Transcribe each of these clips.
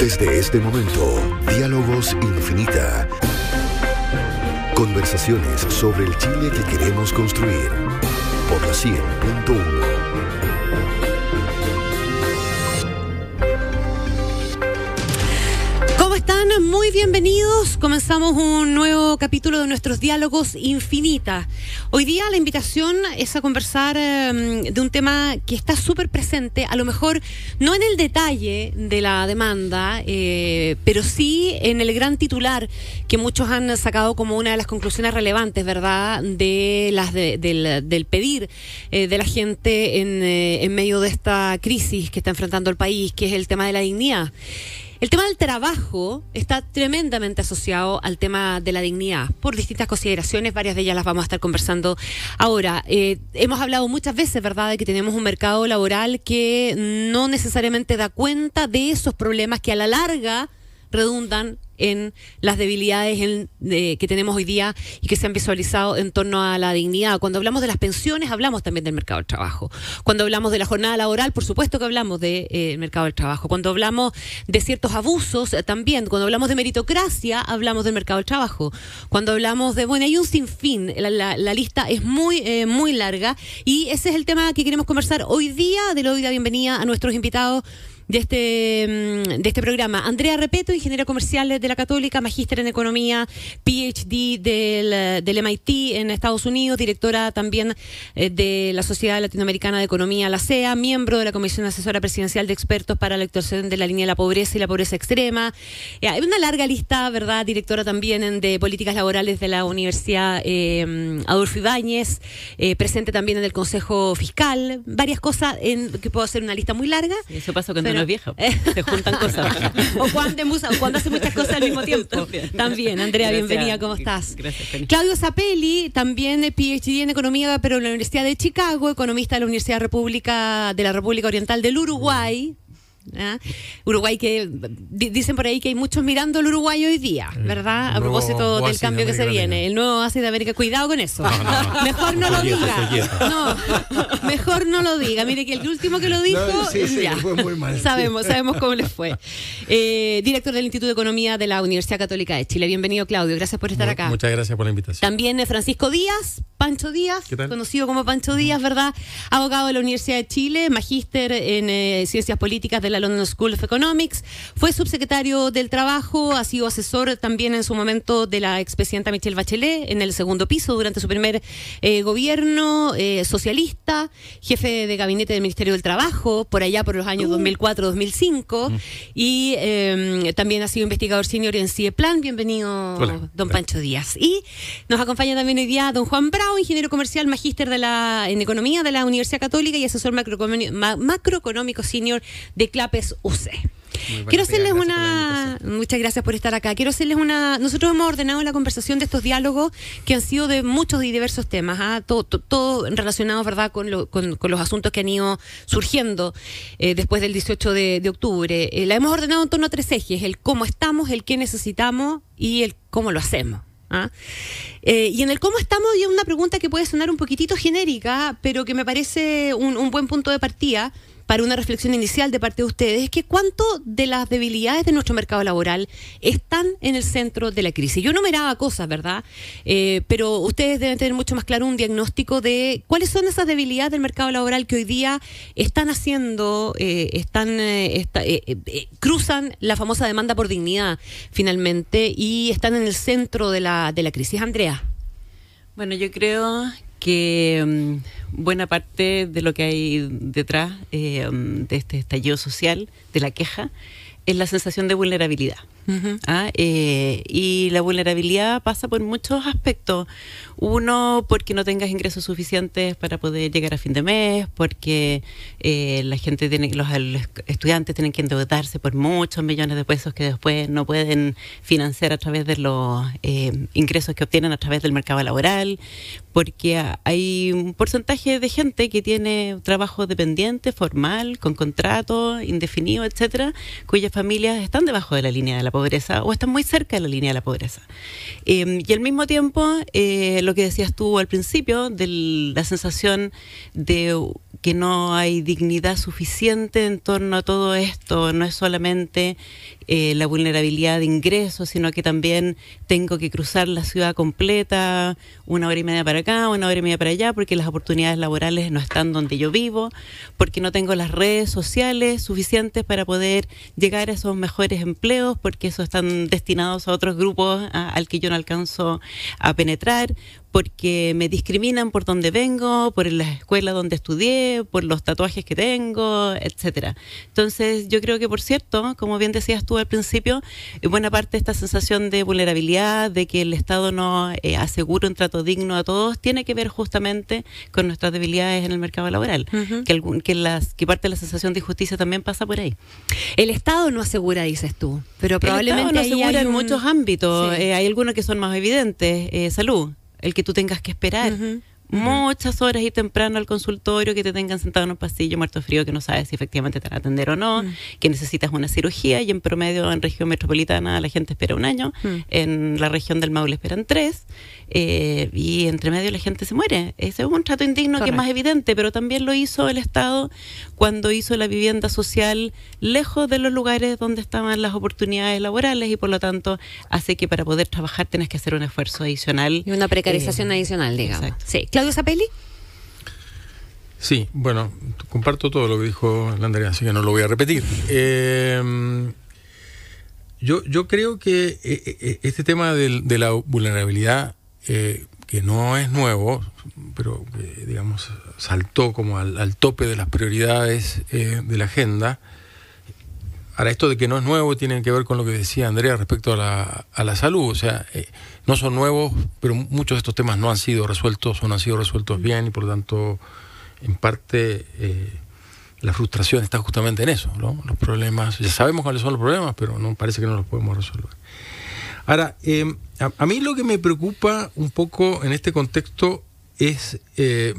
Desde este momento, Diálogos Infinita. Conversaciones sobre el Chile que queremos construir. Por la 100.1. Muy bienvenidos. Comenzamos un nuevo capítulo de nuestros diálogos infinita. Hoy día la invitación es a conversar em, de un tema que está súper presente, a lo mejor no en el detalle de la demanda, eh, pero sí en el gran titular que muchos han sacado como una de las conclusiones relevantes, ¿verdad?, de las del, pedir eh, de la gente en, eh, en medio de esta crisis que está enfrentando el país, que es el tema de la dignidad. El tema del trabajo está tremendamente asociado al tema de la dignidad por distintas consideraciones, varias de ellas las vamos a estar conversando ahora. Eh, hemos hablado muchas veces, ¿verdad?, de que tenemos un mercado laboral que no necesariamente da cuenta de esos problemas que a la larga redundan en las debilidades que tenemos hoy día y que se han visualizado en torno a la dignidad. Cuando hablamos de las pensiones, hablamos también del mercado del trabajo. Cuando hablamos de la jornada laboral, por supuesto que hablamos del eh, mercado del trabajo. Cuando hablamos de ciertos abusos, eh, también. Cuando hablamos de meritocracia, hablamos del mercado del trabajo. Cuando hablamos de, bueno, hay un sinfín. La, la, lista es muy, eh, muy larga y ese es el tema que queremos conversar hoy día. De lo doy la bienvenida a nuestros invitados de este, mm, de este programa. Andrea Repeto, ingeniero comercial de la Católica, magíster en Economía, PhD del, del MIT en Estados Unidos, directora también eh, de la Sociedad Latinoamericana de Economía, la CEA, miembro de la Comisión Asesora Presidencial de Expertos para la actuación de la línea de la pobreza y la pobreza extrema. Eh, hay una larga lista, ¿verdad? Directora también de políticas laborales de la Universidad eh, Adolfo Ibáñez, eh, presente también en el Consejo Fiscal, varias cosas en, que puedo hacer una lista muy larga. eso pasó cuando viejo. Se juntan cosas. o, cuando, cuando hace muchas cosas al mismo tiempo. También, Andrea, bienvenida, ¿cómo estás? Gracias, Claudio Zapelli, también PhD en Economía, pero en la Universidad de Chicago, economista de la Universidad República de la República Oriental del Uruguay. ¿Ah? Uruguay que dicen por ahí que hay muchos mirando el Uruguay hoy día, ¿verdad? A propósito del cambio que se viene, el nuevo oasis de América. Cuidado con eso. mejor no lo diga. No, mejor no lo diga. Mire que el último que lo dijo, ya. Sabemos, sabemos cómo les fue. Eh, director del Instituto de Economía de la Universidad Católica de Chile. Bienvenido, Claudio. Gracias por estar acá. Muchas gracias por la invitación. También Francisco Díaz, Pancho Díaz, conocido como Pancho Díaz, ¿verdad? Abogado de la Universidad de Chile, magíster en eh, Ciencias Políticas de la London School of Economics, fue subsecretario del Trabajo, ha sido asesor también en su momento de la expresidenta Michelle Bachelet en el segundo piso durante su primer eh, gobierno eh, socialista, jefe de gabinete del Ministerio del Trabajo por allá por los años 2004-2005 uh. y em, también ha sido investigador senior en CIEPLAN. Bienvenido, don Pancho Díaz. Y nos acompaña también hoy día don Juan Bravo, ingeniero comercial, magíster de la, en Economía de la Universidad Católica y asesor macroeconómico senior de Clapes UC. Quiero hacerles una. Muchas gracias por estar acá. Quiero hacerles una. Nosotros hemos ordenado la conversación de estos diálogos que han sido de muchos y diversos temas, ¿ah? todo, todo, relacionado, ¿verdad?, con, los asuntos que han ido surgiendo eh, después del 18 de, octubre. Eh, la hemos ordenado en torno a tres ejes: el cómo estamos, el qué necesitamos y el cómo lo hacemos. ¿ah? Eh, y en el cómo estamos, y una pregunta que puede sonar un poquitito genérica, pero que me parece un, un buen punto de partida para una reflexión inicial de parte de ustedes, es que cuánto de las debilidades de nuestro mercado laboral están en el centro de la crisis. Yo numeraba cosas, ¿verdad? Eh, pero ustedes deben tener mucho más claro un diagnóstico de cuáles son esas debilidades del mercado laboral que hoy día están haciendo, eh, están eh, cruzan la famosa demanda por dignidad finalmente y están en el centro de la, de la crisis. Andrea. Bueno, yo creo que mm, buena parte de lo que hay detrás eh, mm, de este estallido social, de la queja, es la sensación de vulnerabilidad. ¿Ah? Eh, y la vulnerabilidad pasa por muchos aspectos. Uno, porque no tengas ingresos suficientes para poder llegar a fin de mes, porque eh, la gente tiene, los, estudiantes tienen que endeudarse por muchos millones de pesos que después no pueden financiar a través de los eh, ingresos que obtienen a través del mercado laboral, porque hay un porcentaje de gente que tiene trabajo dependiente, formal, con contrato indefinido, etcétera, cuyas familias están debajo de la línea de la pobreza o están muy cerca de la línea de la pobreza. Em, y al mismo tiempo, lo que decías tú al principio, de la sensación de que no hay dignidad suficiente en torno a todo esto. No es solamente eh, la vulnerabilidad de ingresos, sino que también tengo que cruzar la ciudad completa, una hora y media para acá, una hora y media para allá, porque las oportunidades laborales no están donde yo vivo, porque no tengo las redes sociales suficientes para poder llegar a esos mejores empleos, porque esos están destinados a otros grupos al que yo no alcanzo a penetrar, porque me discriminan por donde vengo, por la escuela donde estudié, por los tatuajes que tengo, etcétera. Entonces, yo creo que por cierto, como bien decías tú al principio, buena parte de esta sensación de vulnerabilidad, de que el Estado no eh, asegura un trato digno a todos, tiene que ver justamente con nuestras debilidades en el mercado laboral, que, que, las, que parte de la sensación de injusticia también pasa por ahí. El Estado no asegura, dices tú, pero probablemente el Estado no asegura en muchos ámbitos. Eh, hay algunos que son más evidentes, eh, salud el que tú tengas que esperar muchas horas y temprano al consultorio, que te tengan sentado en un pasillo muerto frío, que no sabes si efectivamente te van a atender o no, mm. que necesitas una cirugía y en promedio en región metropolitana la gente espera un año, mm. en la región del Maule esperan tres eh, y entre medio la gente se muere. Ese es un trato indigno que es más evidente, pero también lo hizo el Estado cuando hizo la vivienda social lejos de los lugares donde estaban las oportunidades laborales y por lo tanto hace que para poder trabajar tienes que hacer un esfuerzo adicional. Y una precarización eh, adicional, digamos. Sí. Claudio Zapelli. Sí, bueno, comparto todo lo que dijo la Andrea, así que no lo voy a repetir. Eh, yo, yo creo que este tema de la vulnerabilidad eh, que no es nuevo, pero que, digamos, saltó como al, tope de las prioridades eh, de la agenda. Ahora, esto de que no es nuevo tiene que ver con lo que decía Andrea respecto a la, a la salud. O sea, eh, no son nuevos, pero muchos de estos temas no han sido resueltos o no han sido resueltos bien y por lo tanto, en parte, la frustración está justamente en eso, ¿no? Los problemas, ya sabemos cuáles son los problemas, pero no parece que no los podemos resolver. Ahora, eh, a, mí lo que me preocupa un poco en este contexto es eh,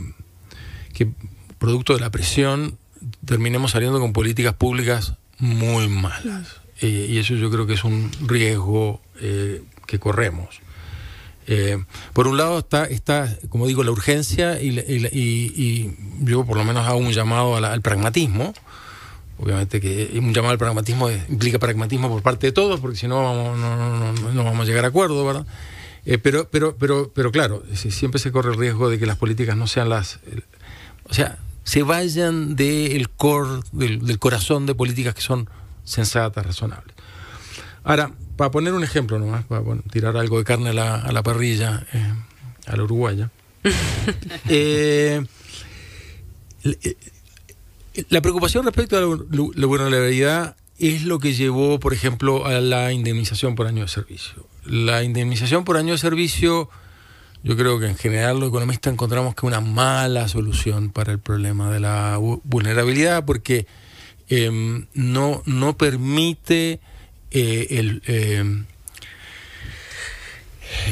que, producto de la presión, terminemos saliendo con políticas públicas muy malas. Eh, y eso yo creo que es un riesgo que corremos. por un lado está, está, como digo, la urgencia y, yo por lo menos hago un llamado al pragmatismo Obviamente que un llamado al pragmatismo implica pragmatismo por parte de todos, porque si no, vamos, no, vamos a llegar a acuerdo, ¿verdad? Eh, pero, pero, pero, pero claro, siempre se corre el riesgo de que las políticas no sean las... o sea, se vayan del core, del, corazón de políticas que son sensatas, razonables. Ahora, para poner un ejemplo nomás, para tirar algo de carne a la, a la parrilla, eh, a la uruguaya. eh, la preocupación respecto a la, vulnerabilidad es lo que llevó, por ejemplo, a la indemnización por año de servicio. La indemnización por año de servicio, yo creo que en general los economistas encontramos que es una mala solución para el problema de la vulnerabilidad porque em, no, no permite eh, el... Em,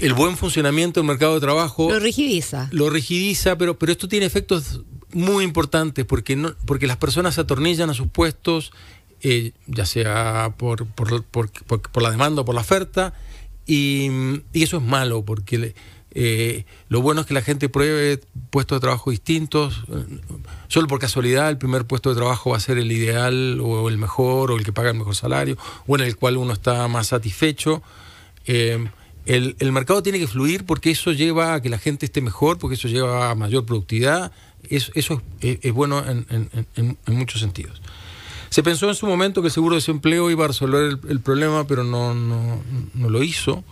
el buen funcionamiento del mercado de trabajo. Lo rigidiza. Lo rigidiza, pero, pero esto tiene efectos muy importante porque, no, porque las personas se atornillan a sus puestos, eh, ya sea por, por, por, por, la demanda o por la oferta, y, y eso es malo porque eh, lo bueno es que la gente pruebe puestos de trabajo distintos. Solo por casualidad el primer puesto de trabajo va a ser el ideal o el mejor o el que paga el mejor salario o en el cual uno está más satisfecho. Eh, el, mercado tiene que fluir porque eso lleva a que la gente esté mejor, porque eso lleva a mayor productividad eso, es, bueno en, muchos sentidos. Se pensó en su momento que el seguro de desempleo iba a resolver el, problema, pero no, no, lo hizo.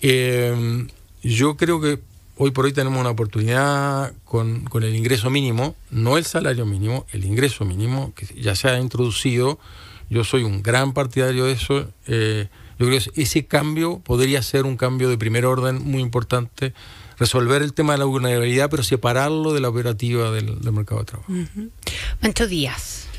Eh, yo creo que hoy por hoy tenemos una oportunidad con, el ingreso mínimo, no el salario mínimo, el ingreso mínimo, que ya se ha introducido. Yo soy un gran partidario de eso. Eh, yo creo que ese cambio podría ser un cambio de primer orden muy importante resolver el tema de la vulnerabilidad, pero separarlo de la operativa del, mercado de trabajo. Uh Díaz.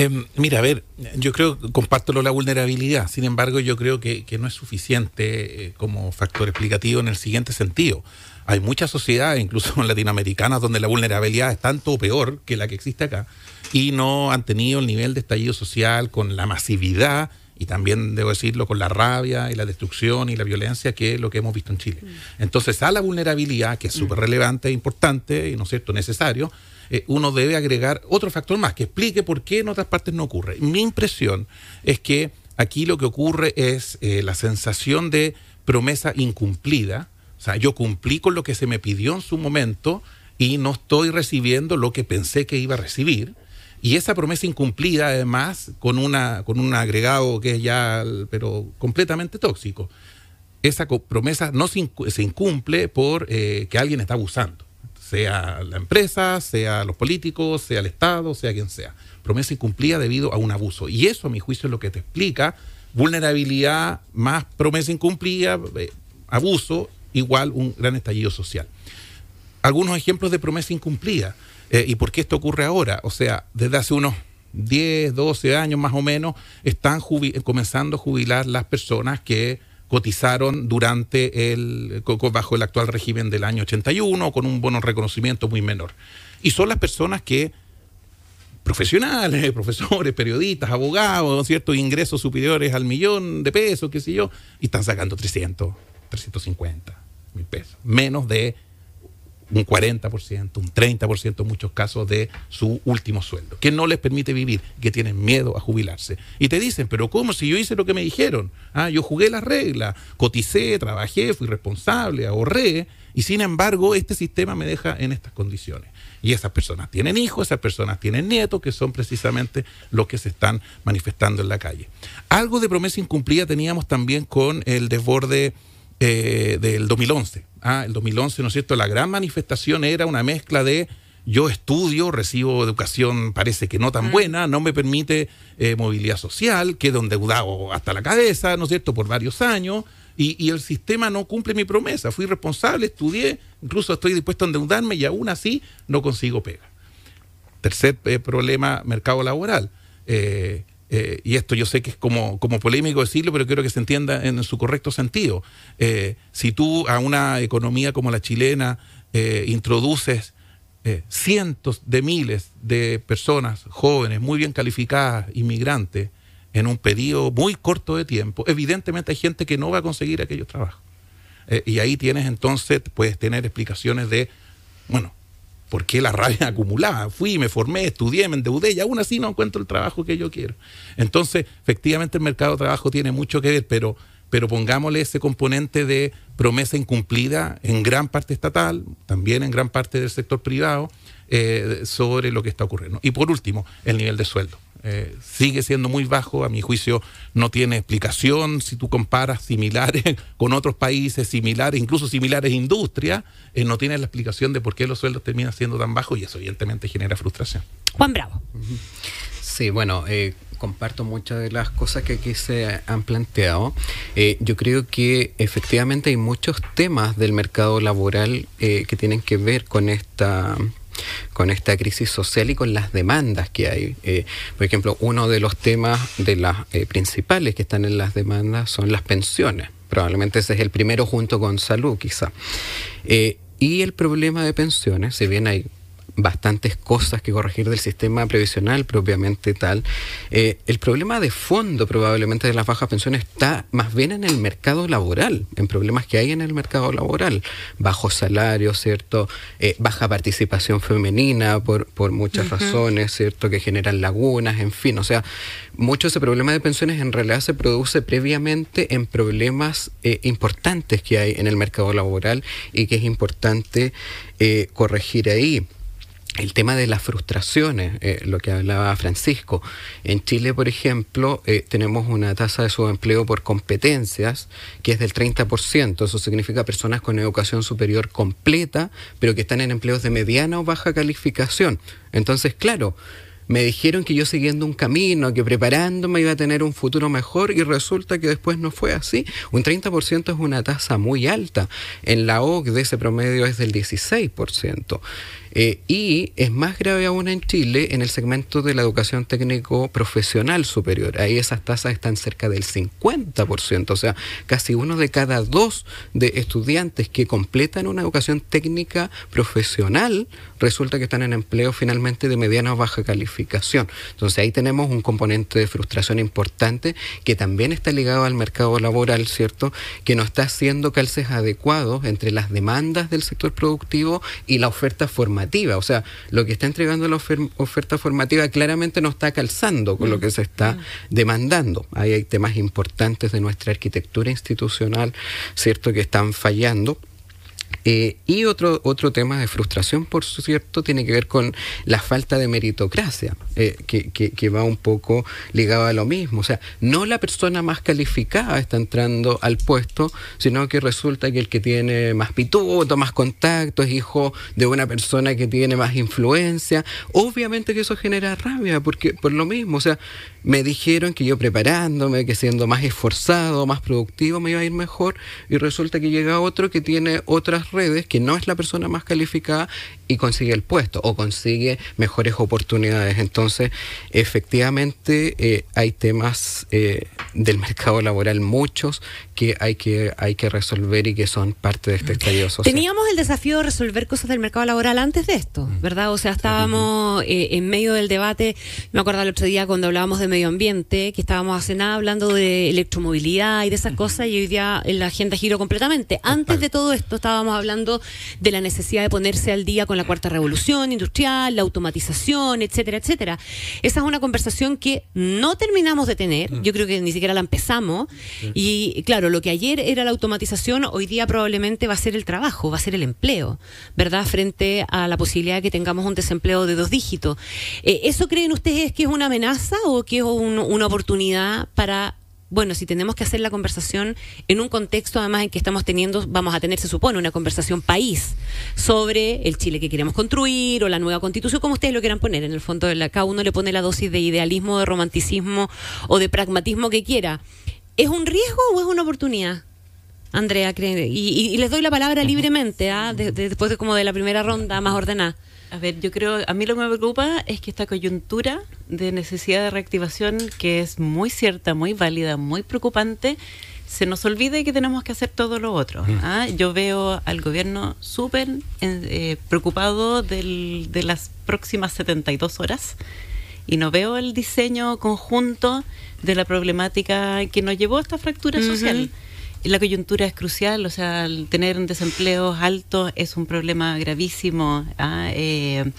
Em, mira, a ver, yo creo, comparto la vulnerabilidad, sin embargo yo creo que, no es suficiente eh, como factor explicativo en el siguiente sentido. Hay muchas sociedades, incluso latinoamericanas, donde la vulnerabilidad es tanto o peor que la que existe acá y no han tenido el nivel de estallido social con la masividad y también, debo decirlo, con la rabia y la destrucción y la violencia que es lo que hemos visto en Chile. Mm. Entonces, a la vulnerabilidad, que es súper relevante e importante y, ¿no es cierto?, necesario, eh, uno debe agregar otro factor más que explique por qué en otras partes no ocurre. Mi impresión es que aquí lo que ocurre es eh, la sensación de promesa incumplida. O sea, yo cumplí con lo que se me pidió en su momento y no estoy recibiendo lo que pensé que iba a recibir. Y esa promesa incumplida, además, con, una, con un agregado que es ya, pero completamente tóxico. Esa promesa no se, incumple por eh, que alguien está abusando, sea la empresa, sea los políticos, sea el Estado, sea quien sea. Promesa incumplida debido a un abuso. Y eso, a mi juicio, es lo que te explica vulnerabilidad más promesa incumplida, eh, abuso, igual un gran estallido social. Algunos ejemplos de promesa incumplida. Eh, ¿Y por qué esto ocurre ahora? O sea, desde hace unos 10, 12 años más o menos, están comenzando a jubilar las personas que cotizaron durante el, bajo el actual régimen del año 81 con un bono reconocimiento muy menor. Y son las personas que, profesionales, profesores, periodistas, abogados, ciertos ingresos superiores al millón de pesos, qué sé yo, y están sacando 300, 350 mil pesos, menos de un 40%, un 30% en muchos casos de su último sueldo, que no les permite vivir, que tienen miedo a jubilarse. Y te dicen, pero ¿cómo? Si yo hice lo que me dijeron, ah, yo jugué las reglas, coticé, trabajé, fui responsable, ahorré, y sin embargo este sistema me deja en estas condiciones. Y esas personas tienen hijos, esas personas tienen nietos, que son precisamente los que se están manifestando en la calle. Algo de promesa incumplida teníamos también con el desborde eh, del 2011. Ah, el 2011, ¿no es cierto? La gran manifestación era una mezcla de yo estudio, recibo educación parece que no tan mm. buena, no me permite eh, movilidad social, quedo endeudado hasta la cabeza, ¿no es cierto?, por varios años, y, el sistema no cumple mi promesa. Fui responsable, estudié, incluso estoy dispuesto a endeudarme y aún así no consigo pega. Tercer eh, problema, mercado laboral. Eh, y esto yo sé que es como, como polémico decirlo, pero quiero que se entienda en su correcto sentido. Eh, si tú a una economía como la chilena eh, introduces cientos de miles de personas jóvenes, muy bien calificadas, inmigrantes, en un periodo muy corto de tiempo, evidentemente hay gente que no va a conseguir aquellos trabajos. y ahí tienes entonces, puedes tener explicaciones de, bueno, ¿Por qué la rabia acumulada? Fui, me formé, estudié, me endeudé y aún así no encuentro el trabajo que yo quiero. Entonces, efectivamente el mercado de trabajo tiene mucho que ver, pero, pero pongámosle ese componente de promesa incumplida en gran parte estatal, también en gran parte del sector privado, eh, sobre lo que está ocurriendo. Y por último, el nivel de sueldo. Eh, sigue siendo muy bajo, a mi juicio no tiene explicación si tú comparas similares con otros países similares, incluso similares industrias, eh, no tiene la explicación de por qué los sueldos terminan siendo tan bajos y eso evidentemente genera frustración. Juan Bravo. Sí, bueno, eh, comparto muchas de las cosas que aquí se han planteado. yo creo que efectivamente hay muchos temas del mercado laboral que tienen que ver con esta con esta crisis social y con las demandas que hay. Eh, por ejemplo, uno de los temas de las eh, principales que están en las demandas son las pensiones. Probablemente ese es el primero junto con salud, quizá. Eh, y el problema de pensiones, si bien hay bastantes cosas que corregir del sistema previsional propiamente tal. Eh, el problema de fondo probablemente de las bajas pensiones está más bien en el mercado laboral, en problemas que hay en el mercado laboral. Bajos salarios, ¿cierto? Eh, baja participación femenina por, por muchas razones, ¿cierto? Que generan lagunas, en fin. O sea, mucho de ese problema de pensiones en realidad se produce previamente en problemas eh, importantes que hay en el mercado laboral y que es importante corregir ahí el tema de las frustraciones, eh, lo que hablaba Francisco. En Chile, por ejemplo, eh, tenemos una tasa de subempleo por competencias que es del 30%. Eso significa personas con educación superior completa, pero que están en empleos de mediana o baja calificación. Entonces, claro, me dijeron que yo siguiendo un camino, que preparándome iba a tener un futuro mejor y resulta que después no fue así. Un 30% es una tasa muy alta. En la OCDE ese promedio es del 16%. Eh, y es más grave aún en Chile en el segmento de la educación técnico profesional superior. Ahí esas tasas están cerca del 50%, o sea, casi uno de cada dos de estudiantes que completan una educación técnica profesional resulta que están en empleo finalmente de mediana o baja calificación. Entonces ahí tenemos un componente de frustración importante que también está ligado al mercado laboral, ¿cierto? Que no está haciendo calces adecuados entre las demandas del sector productivo y la oferta formal formativa. O sea, lo que está entregando la oferta formativa claramente no está calzando con lo mm. que se está mm. demandando. Ahí hay temas importantes de nuestra arquitectura institucional, ¿cierto?, que están fallando. Eh, y otro, otro tema de frustración, por cierto, tiene que ver con la falta de meritocracia, eh, que, que, va un poco ligado a lo mismo. O sea, no la persona más calificada está entrando al puesto, sino que resulta que el que tiene más pituto, más contacto, es hijo de una persona que tiene más influencia. Obviamente que eso genera rabia, porque por lo mismo, o sea, me dijeron que yo preparándome, que siendo más esforzado, más productivo, me iba a ir mejor, y resulta que llega otro que tiene otras redes, que no es la persona más calificada, y consigue el puesto o consigue mejores oportunidades. Entonces, efectivamente, eh, hay temas eh, del mercado laboral, muchos, que hay que, hay que resolver y que son parte de este estallido social. Teníamos el desafío de resolver cosas del mercado laboral antes de esto, mm. ¿verdad? O sea, estábamos eh, en medio del debate, me acuerdo el otro día cuando hablábamos de medio ambiente, que estábamos hace nada hablando de electromovilidad y de esas cosas, y hoy día la agenda giró completamente. Antes de todo esto estábamos hablando de la necesidad de ponerse al día con la cuarta revolución industrial, la automatización, etcétera, etcétera. Esa es una conversación que no terminamos de tener, mm. yo creo que ni siquiera la empezamos, y claro, lo que ayer era la automatización, hoy día probablemente va a ser el trabajo, va a ser el empleo, ¿verdad? Frente a la posibilidad de que tengamos un desempleo de dos dígitos. Eh, ¿Eso creen ustedes que es una amenaza o que es una oportunidad para bueno, si tenemos que hacer la conversación en un contexto además en que estamos teniendo, vamos a tener, se supone, una conversación país sobre el Chile que queremos construir o la nueva constitución, como ustedes lo quieran poner. En el fondo, cada uno le pone la dosis de idealismo, de romanticismo o de pragmatismo que quiera. ¿Es un riesgo o es una oportunidad? Andrea, y, y, les doy la palabra libremente, ¿ah? después de como de la primera ronda más ordenada. A ver, yo creo, a mí lo que me preocupa es que esta coyuntura de necesidad de reactivación, que es muy cierta, muy válida, muy preocupante, se nos olvide que tenemos que hacer todo lo otro. ¿ah? Yo veo al gobierno súper eh, preocupado de las próximas 72 horas y no veo el diseño conjunto de la problemática que nos llevó a esta fractura social la coyuntura es crucial, o sea, el tener un desempleo alto es un problema gravísimo ¿ah? eh,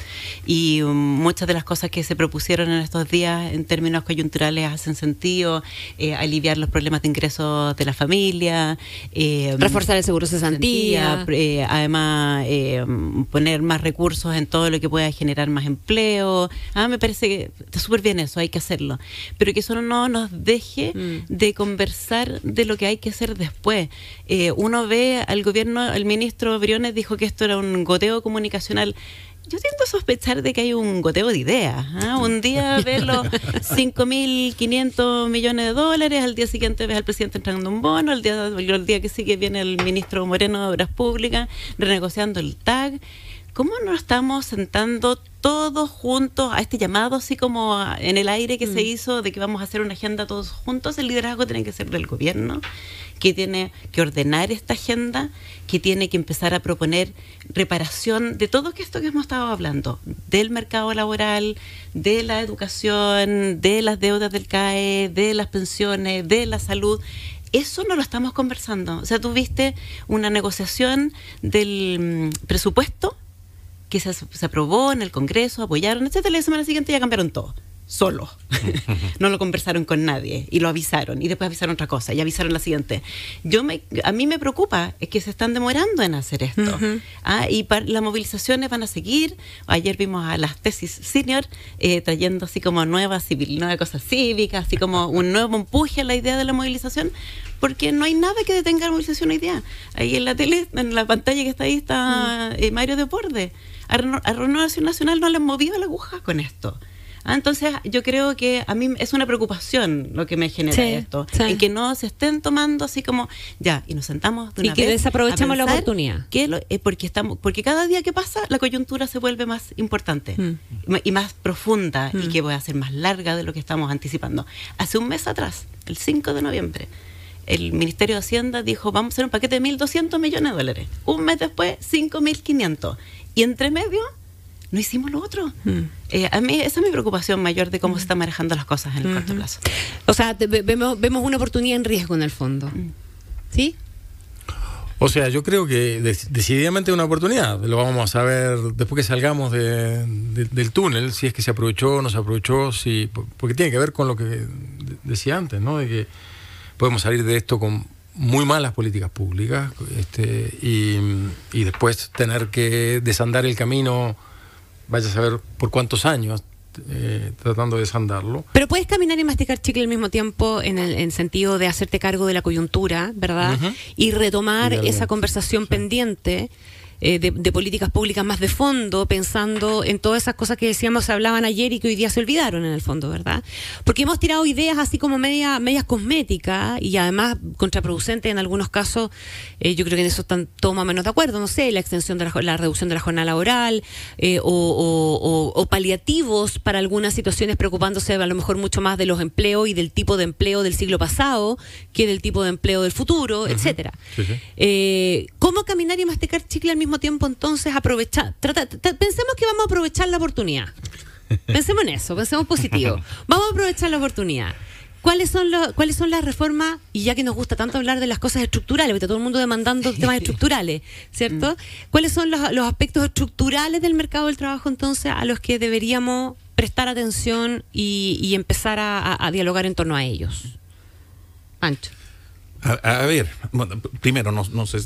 y muchas de las cosas que se propusieron en estos días en términos coyunturales hacen sentido, eh, aliviar los problemas de ingresos de la familia, eh, reforzar el seguro cesantía, además poner más recursos en todo lo que pueda generar más empleo. Ah, me parece que está súper bien eso, hay que hacerlo, pero que eso no nos deje mm. de conversar de lo que hay que hacer después después. Eh, uno ve al gobierno, el ministro Briones dijo que esto era un goteo comunicacional. Yo tiendo a sospechar de que hay un goteo de ideas. ¿ah? Un día ves los 5.500 millones de dólares, al día siguiente ves al presidente entrando un bono, el día, el día que sigue viene el ministro Moreno de Obras Públicas renegociando el TAG. ¿Cómo nos estamos sentando todos juntos a este llamado, así como en el aire que se mm. hizo de que vamos a hacer una agenda todos juntos? El liderazgo tiene que ser del gobierno, que tiene que ordenar esta agenda, que tiene que empezar a proponer reparación de todo esto que hemos estado hablando, del mercado laboral, de la educación, de las deudas del CAE, de las pensiones, de la salud eso no lo estamos conversando. O sea, tuviste una negociación del mm, presupuesto que se, se, aprobó en el Congreso, apoyaron, etcétera, y la semana siguiente ya cambiaron todo solo. no lo conversaron con nadie y lo avisaron y después avisaron otra cosa y avisaron la siguiente. Yo me, a mí me preocupa es que se están demorando en hacer esto. ah, y las movilizaciones van a seguir. Ayer vimos a las tesis senior eh, trayendo así como nuevas, civil, nuevas cosas cívicas, así como un nuevo empuje a la idea de la movilización porque no hay nada que detenga la movilización hoy día. Ahí en la tele, en la pantalla que está ahí está mm. eh, Mario Deporte. A, a Renovación Nacional no le han movido la aguja con esto. Ah, entonces, yo creo que a mí es una preocupación lo que me genera esto, en que no se estén tomando así como ya y nos sentamos de una y que desaprovechemos la oportunidad. Que eh, porque estamos, porque cada día que pasa la coyuntura se vuelve más importante mm. y más profunda y mm. que puede ser más larga de lo que estamos anticipando. Hace un mes atrás, el 5 de noviembre, el Ministerio de Hacienda dijo vamos a hacer un paquete de 1.200 millones de dólares. Un mes después, 5.500. Y entre medio no hicimos lo otro. Mm. Eh, a mí esa es mi preocupación mayor de cómo se están manejando las cosas en el corto plazo. O sea, vemos, vemos una oportunidad en riesgo en el fondo. Mm. ¿Sí? O sea, yo creo que decididamente es una oportunidad. Lo vamos a saber después que salgamos del túnel, si es que se aprovechó o no se aprovechó, si, porque tiene que ver con lo que decía antes, ¿no? De que podemos salir de esto con muy malas políticas públicas este, y, y después tener que desandar el camino, vaya a saber por cuántos años, eh, tratando de desandarlo. Pero puedes caminar y masticar chicle al mismo tiempo en el sentido de hacerte cargo de la coyuntura, ¿verdad? Y retomar esa conversación pendiente eh, de, políticas públicas más de fondo, pensando en todas esas cosas que decíamos, se hablaban ayer y que hoy día se olvidaron en el fondo, ¿verdad? Porque hemos tirado ideas así como media, medias cosméticas y además contraproducentes en algunos casos, eh, yo creo que en eso están todos más o menos de acuerdo, no sé, la extensión de la, reducción de la jornada laboral eh, o, paliativos para algunas situaciones preocupándose a lo mejor mucho más de los empleos y del tipo de empleo del siglo pasado que del tipo de empleo del futuro, etcétera. ¿Cómo caminar y masticar chicle al mismo tiempo entonces aprovechar, pensemos que vamos a aprovechar la oportunidad. Pensemos en eso, pensemos positivo. Vamos a aprovechar la oportunidad. ¿Cuáles son, ¿Cuáles son las reformas? Y ya que nos gusta tanto hablar de las cosas estructurales, porque todo el mundo demandando temas estructurales, ¿cierto? Mm. ¿Cuáles son los, aspectos estructurales del mercado del trabajo entonces a los que deberíamos prestar atención y, empezar a, a, dialogar en torno a ellos? Pancho. A, ver, primero, no, no sé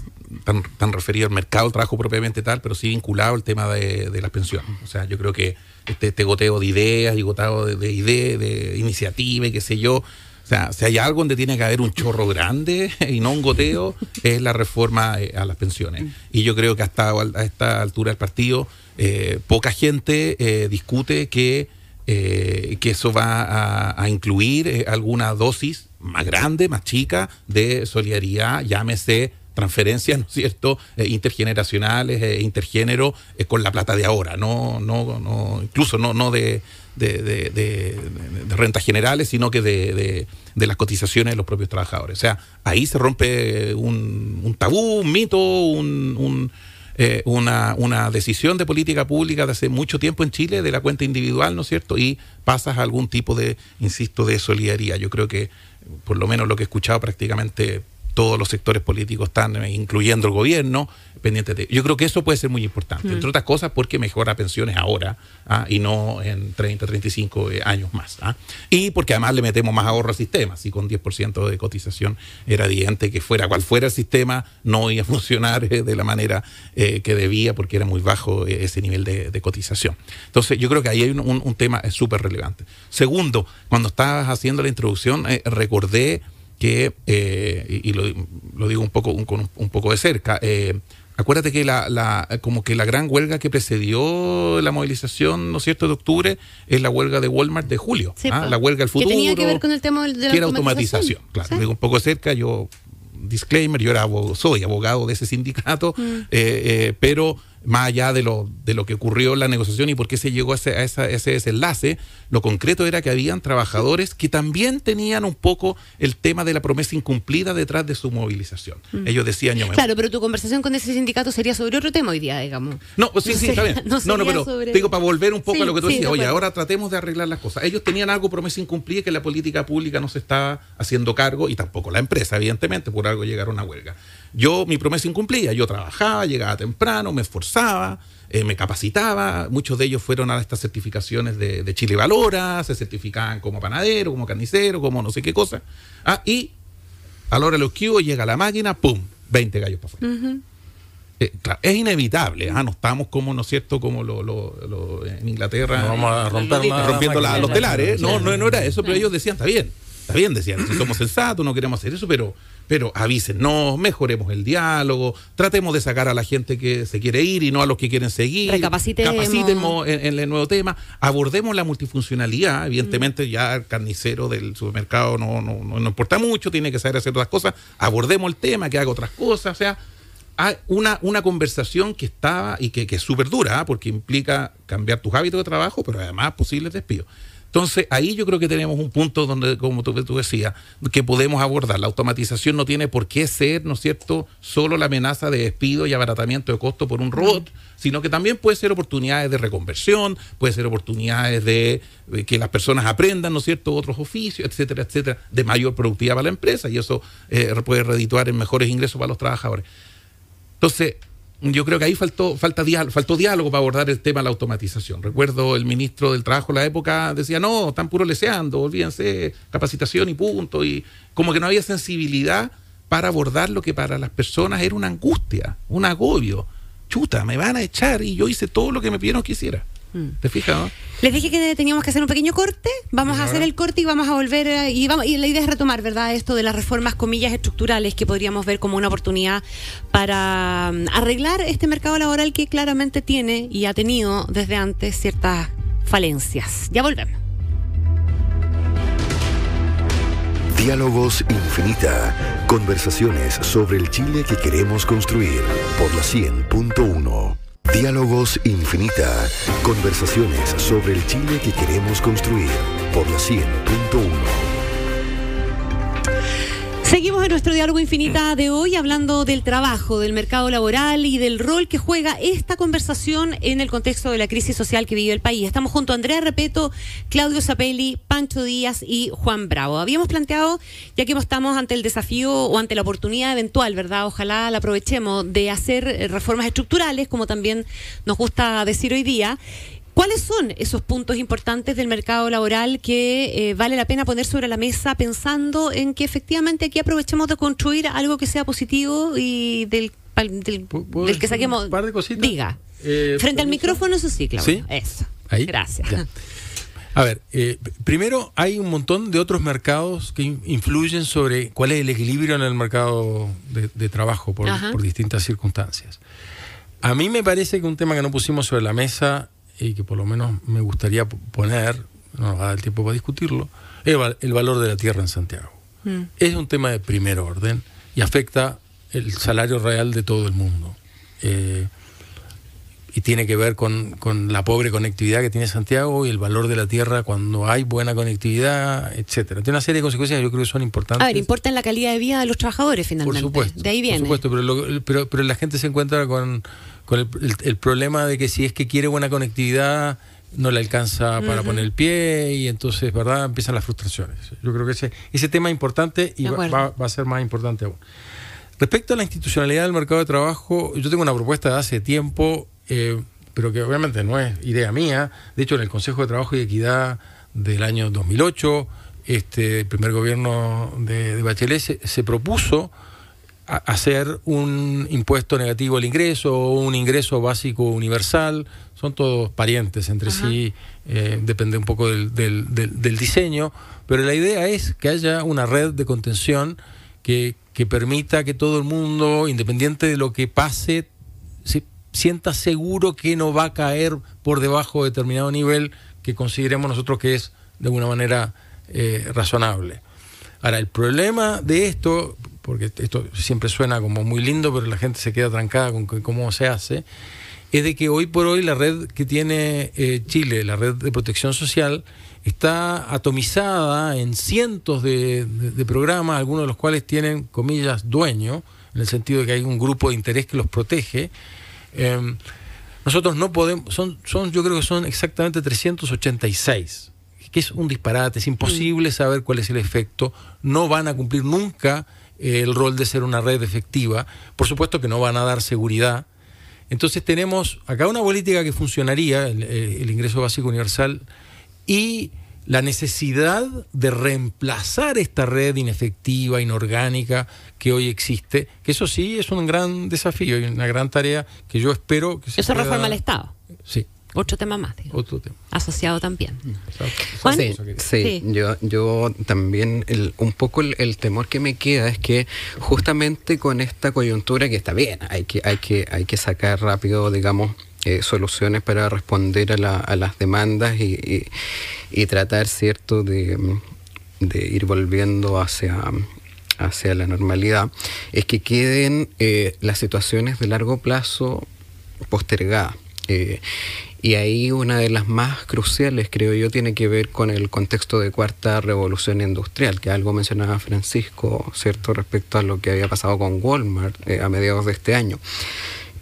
tan, tan, referido al mercado del trabajo propiamente tal, pero sí vinculado al tema de, las pensiones. O sea, yo creo que este, este goteo de ideas y goteo de, ideas, de iniciativa y qué sé yo, o sea, si hay algo donde tiene que haber un chorro grande y no un goteo, es la reforma eh, a las pensiones. Y yo creo que hasta a esta altura del partido, eh, poca gente eh, discute que, que eso va a, a incluir alguna dosis más grande, más chica de solidaridad, llámese transferencias, ¿no es cierto?, eh, intergeneracionales, eh, intergénero, eh, con la plata de ahora, no, no, no, incluso no, no de, de, de, rentas generales, sino que de, las cotizaciones de los propios trabajadores. O sea, ahí se rompe un, un tabú, un mito, un eh, una, una decisión de política pública de hace mucho tiempo en Chile, de la cuenta individual, ¿no es cierto? Y pasas a algún tipo de, insisto, de solidaridad. Yo creo que, por lo menos lo que he escuchado prácticamente todos los sectores políticos están, eh, incluyendo el gobierno, pendientes de. Yo creo que eso puede ser muy importante, entre mm. otras cosas porque mejora pensiones ahora ¿ah? y no en 30, 35 eh, años más. ¿ah? Y porque además le metemos más ahorro al sistema. Si con 10% de cotización era evidente que fuera cual fuera el sistema, no iba a funcionar eh, de la manera que debía porque era muy bajo ese nivel de, cotización. Entonces, yo creo que ahí hay un, tema súper relevante. Segundo, cuando estabas haciendo la introducción, recordé que, eh, y, lo, digo un poco, un, poco de cerca, eh, acuérdate que la, la, como que la gran huelga que precedió la movilización, ¿no es cierto?, de octubre, es la huelga de Walmart de julio. ¿ah? La huelga del futuro. Que tenía que ver con el tema de la que era automatización. Claro, digo un poco de cerca, yo disclaimer, yo era soy abogado de ese sindicato, mm. eh, eh, pero más allá de lo, de lo que ocurrió en la negociación y por qué se llegó a ese, ese desenlace, lo concreto era que habían trabajadores que también tenían un poco el tema de la promesa incumplida detrás de su movilización. Mm. Ellos decían, yo me Claro, pero tu conversación con ese sindicato sería sobre otro tema hoy día, digamos. No, pues sí, sí, está bien. No, no, pero digo, para volver un poco a lo que tú decías, oye, ahora tratemos de arreglar las cosas. Ellos tenían algo promesa incumplida que la política pública no se estaba haciendo cargo y tampoco la empresa, evidentemente, por algo llegaron a huelga. Yo, mi promesa incumplía, yo trabajaba, llegaba temprano, me esforzaba, eh, me capacitaba, muchos de ellos fueron a estas certificaciones de, Chile Valora, se certificaban como panadero, como carnicero, como no sé qué cosa. Ah, y a la hora de los que llega la máquina, ¡pum! 20 gallos para afuera. Eh, es inevitable, ¿ah? no estamos como, ¿no es cierto?, como lo, lo, en Inglaterra. No vamos a romper rompiendo los telares. No, no, no era eso, pero ellos decían, está bien, está bien, decían, si somos sensatos, no queremos hacer eso, pero pero no mejoremos el diálogo, tratemos de sacar a la gente que se quiere ir y no a los que quieren seguir. Recapacitemos. en, el nuevo tema, abordemos la multifuncionalidad, evidentemente ya el carnicero del supermercado no, no, no, importa mucho, tiene que saber hacer otras cosas, abordemos el tema, que haga otras cosas, o sea, hay una, una conversación que estaba y que, que es súper dura, ¿ah? porque implica cambiar tus hábitos de trabajo, pero además posibles despidos. Entonces, ahí yo creo que tenemos un punto donde, como tú, decías, que podemos abordar. La automatización no tiene por qué ser, ¿no es cierto?, solo la amenaza de despido y abaratamiento de costo por un robot, sino que también puede ser oportunidades de reconversión, puede ser oportunidades de, que las personas aprendan, ¿no es cierto?, otros oficios, etcétera, etcétera, de mayor productividad para la empresa y eso eh, puede redituar en mejores ingresos para los trabajadores. Entonces, yo creo que ahí faltó, falta faltó diálogo para abordar el tema de la automatización. Recuerdo el ministro del Trabajo en la época decía, no, están puro leseando, olvídense, capacitación y punto. Y como que no había sensibilidad para abordar lo que para las personas era una angustia, un agobio. Chuta, me van a echar y yo hice todo lo que me pidieron que hiciera. Mm. ¿Te fijas? Les dije que teníamos que hacer un pequeño corte. Vamos a hacer el corte y vamos a volver. Y, vamos, y la idea es retomar, ¿verdad? Esto de las reformas, comillas, estructurales que podríamos ver como una oportunidad para mm, arreglar este mercado laboral que claramente tiene y ha tenido desde antes ciertas falencias. Ya volvemos. Diálogos Infinita. Conversaciones sobre el Chile que queremos construir por la 100.1. Diálogos Infinita. Conversaciones sobre el Chile que queremos construir por la 100.1. Seguimos en nuestro diálogo infinita de hoy hablando del trabajo, del mercado laboral y del rol que juega esta conversación en el contexto de la crisis social que vive el país. Estamos junto a Andrea Repeto, Claudio Zapelli, Pancho Díaz y Juan Bravo. Habíamos planteado, ya que estamos ante el desafío o ante la oportunidad eventual, ¿verdad? Ojalá la aprovechemos de hacer eh, reformas estructurales, como también nos gusta decir hoy día. ¿Cuáles son esos puntos importantes del mercado laboral que eh, vale la pena poner sobre la mesa pensando en que efectivamente aquí aprovechemos de construir algo que sea positivo y del, del, que saquemos... Un par de cositas. Diga. Eh, Frente al micrófono, eso sí, Claudio. Eso. Ahí. Gracias. A ver, eh, primero hay un montón de otros mercados que influyen sobre cuál es el equilibrio en el mercado de, trabajo por, por distintas circunstancias. A mí me parece que un tema que no pusimos sobre la mesa y que por lo menos me gustaría poner, no nos va a dar el tiempo para discutirlo, es el valor de la tierra en Santiago. Mm. Es un tema de primer orden y afecta el salario real de todo el mundo. Eh, y tiene que ver con, la pobre conectividad que tiene Santiago y el valor de la tierra cuando hay buena conectividad, etcétera. Tiene una serie de consecuencias que yo creo que son importantes. A ver, importa en la calidad de vida de los trabajadores finalmente. Por supuesto. De ahí viene. Por supuesto, pero, pero la gente se encuentra con con el, problema de que si es que quiere buena conectividad no le alcanza para poner el pie y entonces, ¿verdad? Empiezan las frustraciones. Yo creo que ese, ese tema es importante y va, a ser más importante aún. Respecto a la institucionalidad del mercado de trabajo, yo tengo una propuesta de hace tiempo, eh, pero que obviamente no es idea mía. De hecho, en el Consejo de Trabajo y Equidad del año 2008, este, el primer gobierno de, Bachelet se propuso hacer un impuesto negativo al ingreso o un ingreso básico universal, son todos parientes entre sí, eh, depende un poco del, del, diseño, pero la idea es que haya una red de contención que, que permita que todo el mundo, independiente de lo que pase, se sienta seguro que no va a caer por debajo de determinado nivel que consideremos nosotros que es de alguna manera eh, razonable. Ahora, el problema de esto, porque esto siempre suena como muy lindo, pero la gente se queda trancada con cómo se hace, es de que hoy por hoy la red que tiene eh, Chile, la red de protección social, está atomizada en cientos de, programas, algunos de los cuales tienen, comillas, dueño, en el sentido de que hay un grupo de interés que los protege. Em, nosotros no podemos, son, son, yo creo que son exactamente 386 que es un disparate, es imposible saber cuál es el efecto, no van a cumplir nunca el rol de ser una red efectiva, por supuesto que no van a dar seguridad. Entonces tenemos acá una política que funcionaría, el, ingreso básico universal, y la necesidad de reemplazar esta red inefectiva, inorgánica que hoy existe, que eso sí es un gran desafío y una gran tarea que yo espero que se Eso reforma el Estado. Sí. Otro tema más. Otro tema. Asociado también. Sí, Yo, yo también, un poco el, temor que me queda es que justamente con esta coyuntura que está bien, hay que, hay que, hay que sacar rápido, digamos, eh, soluciones para responder a, las demandas y, tratar, ¿cierto?, de, ir volviendo hacia hacia la normalidad, es que queden eh, las situaciones de largo plazo postergadas. Eh, y ahí una de las más cruciales, creo yo, tiene que ver con el contexto de cuarta revolución industrial, que algo mencionaba Francisco, ¿cierto?, respecto a lo que había pasado con Walmart eh, a mediados de este año.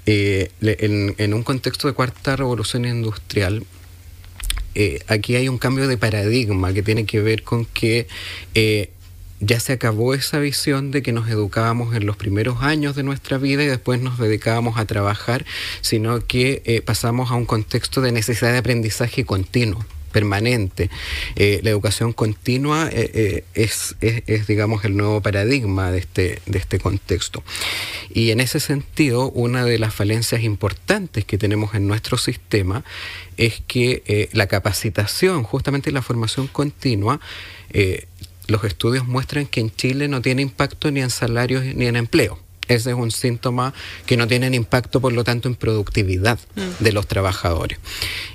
Eh, en, un contexto de cuarta revolución industrial, eh, aquí hay un cambio de paradigma que tiene que ver con que ya se acabó esa visión de que nos educábamos en los primeros años de nuestra vida y después nos dedicábamos a trabajar, sino que eh, pasamos a un contexto de necesidad de aprendizaje continuo permanente. Eh, la educación continua eh, es, es, digamos, el nuevo paradigma de este, de este contexto. Y en ese sentido, una de las falencias importantes que tenemos en nuestro sistema es que la capacitación, justamente la formación continua, los estudios muestran que en Chile no tiene impacto ni en salarios ni en empleo. Ese es un síntoma que no tiene impacto, por lo tanto, en productividad de los trabajadores.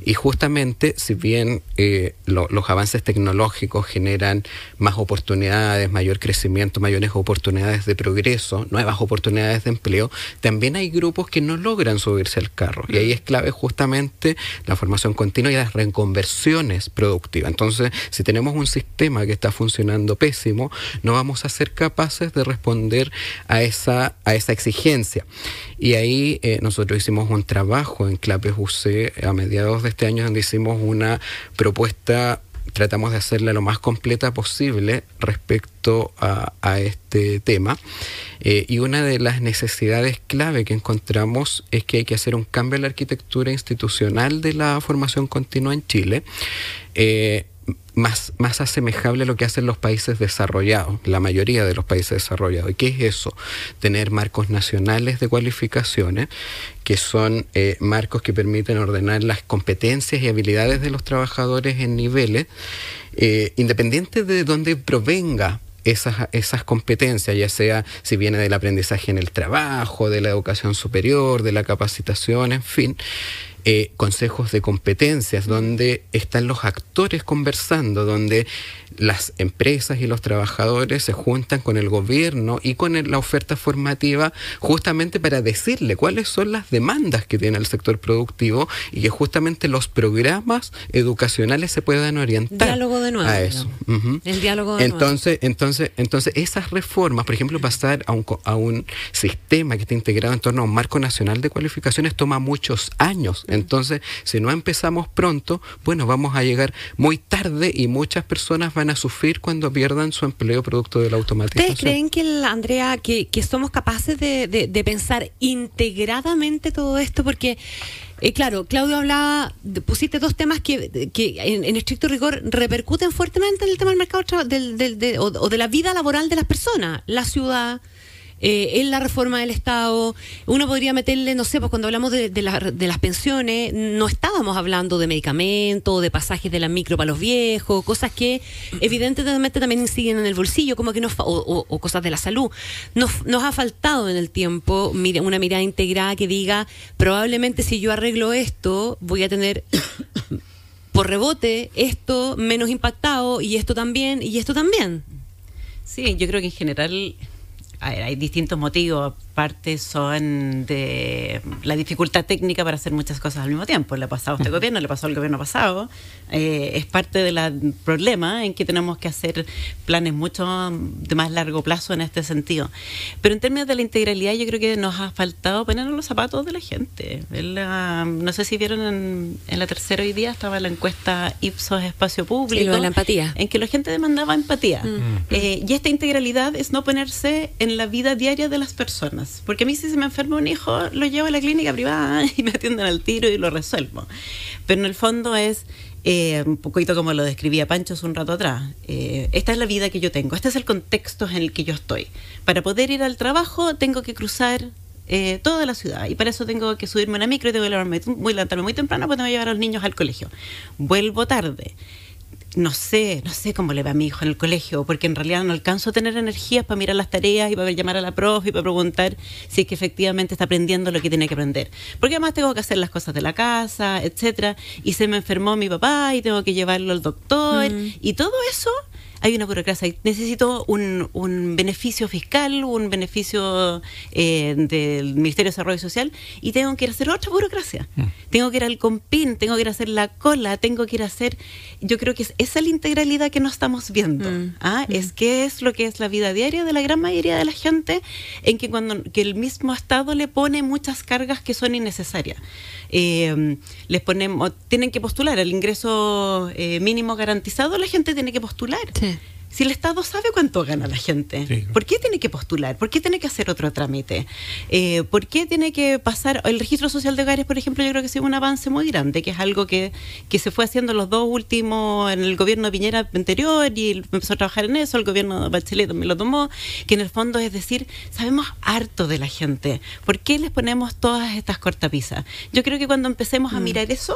Y justamente, si bien eh, los avances tecnológicos generan más oportunidades, mayor crecimiento, mayores oportunidades de progreso, nuevas oportunidades de empleo, también hay grupos que no logran subirse al carro. Y ahí es clave justamente la formación continua y las reconversiones productivas. Entonces, si tenemos un sistema que está funcionando pésimo, no vamos a ser capaces de responder a esa a esa exigencia. Y ahí eh, nosotros hicimos un trabajo en Clapes UC a mediados de este año donde hicimos una propuesta tratamos de hacerla lo más completa posible respecto a, este tema. Eh, y una de las necesidades clave que encontramos es que hay que hacer un cambio en la arquitectura institucional de la formación continua en Chile. Eh, más, más asemejable a lo que hacen los países desarrollados, la mayoría de los países desarrollados. ¿Y qué es eso? Tener marcos nacionales de cualificaciones, que son eh, marcos que permiten ordenar las competencias y habilidades de los trabajadores en niveles, eh, independiente de dónde provenga esas, esas competencias, ya sea si viene del aprendizaje en el trabajo, de la educación superior, de la capacitación, en fin, eh, consejos de competencias, donde están los actores conversando, donde las empresas y los trabajadores se juntan con el gobierno y con la oferta formativa justamente para decirle cuáles son las demandas que tiene el sector productivo y que justamente los programas educacionales se puedan orientar diálogo de nuevo, a eso. El diálogo de entonces, nuevo. Entonces, entonces, esas reformas, por ejemplo, pasar a un, a un sistema que está integrado en torno a un marco nacional de cualificaciones toma muchos años. Entonces, si no empezamos pronto, bueno, vamos a llegar muy tarde y muchas personas van a sufrir cuando pierdan su empleo producto de la automatización. ¿Ustedes creen que, Andrea, que, somos capaces de, pensar integradamente todo esto? Porque... Eh, claro, Claudio hablaba, pusiste dos temas que, que en, estricto rigor repercuten fuertemente en el tema del mercado del, del, o, de la vida laboral de las personas, la ciudad, eh, en la reforma del Estado. Uno podría meterle, no sé, pues cuando hablamos de, de, las pensiones, no estábamos hablando de medicamentos, de pasajes de la micro para los viejos, cosas que evidentemente también inciden en el bolsillo, como que nos, o, cosas de la salud. Nos, nos ha faltado en el tiempo una mirada integrada que diga, probablemente si yo arreglo esto, voy a tener por rebote esto menos impactado y esto también y esto también. Sí, yo creo que en general hay distintos motivos parte son de la dificultad técnica para hacer muchas cosas al mismo tiempo. Le ha pasado a este gobierno, le pasó al gobierno pasado. Eh, es parte del problema en que tenemos que hacer planes mucho de más largo plazo en este sentido. Pero en términos de la integralidad, yo creo que nos ha faltado poner los zapatos de la gente. no sé si vieron en, la tercera hoy día, estaba la encuesta Ipsos Espacio Público. la empatía. En que la gente demandaba empatía. Mm. Eh, y esta integralidad es no ponerse en la vida diaria de las personas. Porque a mí si se me enferma un hijo, lo llevo a la clínica privada y me atienden al tiro y lo resuelvo. Pero en el fondo es eh, un poquito como lo describía Pancho hace un rato atrás. Eh, esta es la vida que yo tengo, este es el contexto en el que yo estoy. Para poder ir al trabajo tengo que cruzar eh, toda la ciudad. Y para eso tengo que subirme a una micro y tengo que levantarme muy, levantarme muy temprano porque tengo que llevar a los niños al colegio. Vuelvo tarde no sé, no sé cómo le va a mi hijo en el colegio, porque en realidad no alcanzo a tener energías para mirar las tareas y para llamar a la profe y para preguntar si es que efectivamente está aprendiendo lo que tiene que aprender. Porque además tengo que hacer las cosas de la casa, etcétera, y se me enfermó mi papá y tengo que llevarlo al doctor, mm. y todo eso hay una burocracia. Necesito un, un beneficio fiscal, un beneficio eh, del Ministerio de Desarrollo Social y tengo que ir a hacer otra burocracia. Mm. Tengo que ir al COMPIN, tengo que ir a hacer la cola, tengo que ir a hacer... Yo creo que es esa la integralidad que no estamos viendo. Mm. ¿ah? Mm. Es que es lo que es la vida diaria de la gran mayoría de la gente en que cuando que el mismo Estado le pone muchas cargas que son innecesarias. Eh, les ponemos, tienen que postular el ingreso eh, mínimo garantizado, la gente tiene que postular. Si el Estado sabe cuánto gana la gente, ¿por qué tiene que postular? ¿Por qué tiene que hacer otro trámite? Eh, ¿Por qué tiene que pasar? El registro social de hogares, por ejemplo, yo creo que ha sido un avance muy grande, que es algo que, que se fue haciendo los dos últimos, en el gobierno de Piñera anterior y empezó a trabajar en eso, el gobierno de Bachelet también lo tomó, que en el fondo es decir, sabemos harto de la gente. ¿Por qué les ponemos todas estas cortapisas? Yo creo que cuando empecemos a mm. mirar eso,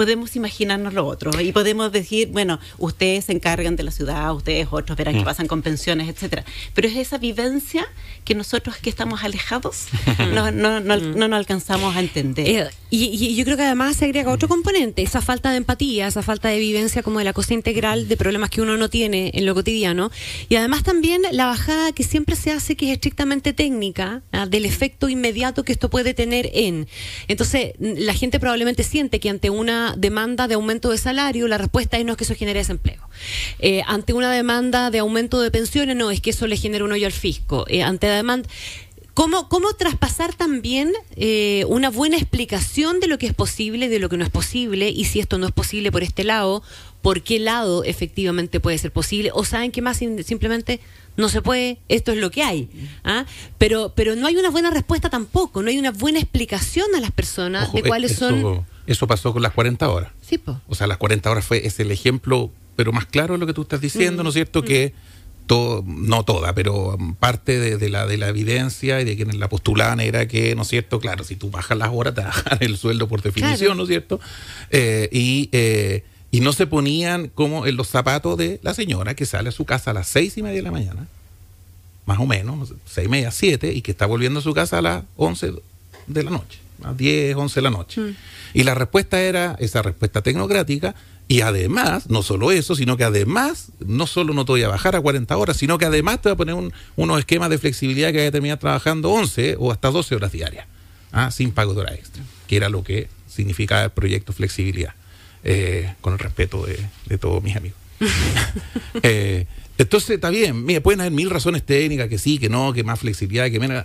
podemos imaginarnos lo otro y podemos decir, bueno, ustedes se encargan de la ciudad, ustedes otros verán qué mm. pasan con pensiones, etcétera. Pero es esa vivencia que nosotros que estamos alejados no, no, no, mm. no nos alcanzamos a entender. Eh, y, yo creo que además se agrega otro componente, esa falta de empatía, esa falta de vivencia como de la cosa integral de problemas que uno no tiene en lo cotidiano. Y además también la bajada que siempre se hace, que es estrictamente técnica, ¿ah? del efecto inmediato que esto puede tener en. Entonces, la gente probablemente siente que ante una demanda de aumento de salario, la respuesta es no es que eso genere desempleo. Eh, ante una demanda de aumento de pensiones, no es que eso le genere un hoyo al fisco. Eh, ante la demanda ¿Cómo, cómo traspasar también eh, una buena explicación de lo que es posible, de lo que no es posible, y si esto no es posible por este lado, por qué lado efectivamente puede ser posible? ¿O saben que más simplemente no se puede, esto es lo que hay? ¿ah? Pero, pero no hay una buena respuesta tampoco, no hay una buena explicación a las personas de cuáles son... Eso pasó con las 40 horas. Sí, pues. O sea, las 40 horas fue, es el ejemplo, pero más claro de lo que tú estás diciendo, mm, ¿no es cierto? Mm. Que no toda, pero parte de, la, de la evidencia y de quienes la postulaban era que, ¿no es cierto? Claro, si tú bajas las horas, te bajan el sueldo por definición, ¿no es cierto? Eh, y, eh, y no se ponían como en los zapatos de la señora que sale a su casa a las seis y media de la mañana, más o menos, seis y media, siete, y que está volviendo a su casa a las once de la noche, a diez, once de la noche. Mm. Y la respuesta era esa respuesta tecnocrática y además, no solo eso, sino que además, no solo no te voy a bajar a 40 horas, sino que además te voy a poner un, unos esquemas de flexibilidad que vaya a terminar trabajando 11 o hasta 12 horas diarias, ¿ah? sin pago de hora extra, que era lo que significaba el proyecto flexibilidad, eh, con el respeto de, todos mis amigos. Eh, entonces, está bien, mira, pueden haber mil razones técnicas, que sí, que no, que más flexibilidad, que menos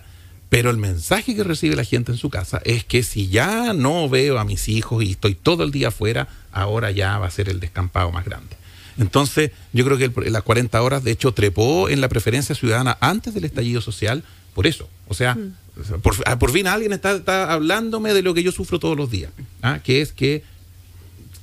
pero el mensaje que recibe la gente en su casa es que si ya no veo a mis hijos y estoy todo el día afuera, ahora ya va a ser el descampado más grande. Entonces, yo creo que las 40 horas, de hecho, trepó en la preferencia ciudadana antes del estallido social por eso. O sea, mm. ah, por, fin alguien está, hablándome de lo que yo sufro todos los días, ¿ah? que es que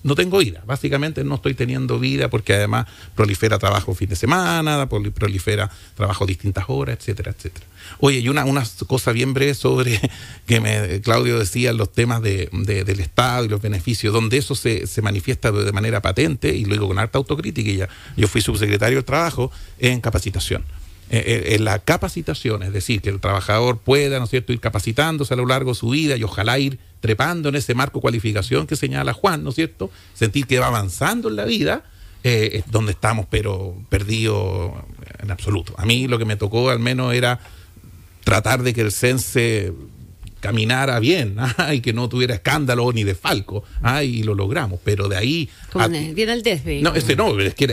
no tengo vida. Básicamente no estoy teniendo vida porque además prolifera trabajo fin de semana, prolifera trabajo distintas horas, etcétera, etcétera. Oye, y una, una cosa bien breve sobre que me, Claudio decía los temas de, del Estado y los beneficios, donde eso se, se, manifiesta de manera patente y luego con harta autocrítica. Y ya, yo fui subsecretario del Trabajo en capacitación. Eh, eh, en la capacitación, es decir, que el trabajador pueda, ¿no es cierto?, ir capacitándose a lo largo de su vida y ojalá ir trepando en ese marco cualificación que señala Juan, ¿no es cierto? Sentir que va avanzando en la vida, eh, es donde estamos, pero perdidos en absoluto. A mí lo que me tocó al menos era tratar de que el CENSE caminara bien y que no tuviera escándalo ni de falco y lo logramos pero de ahí viene el desve no este no es que,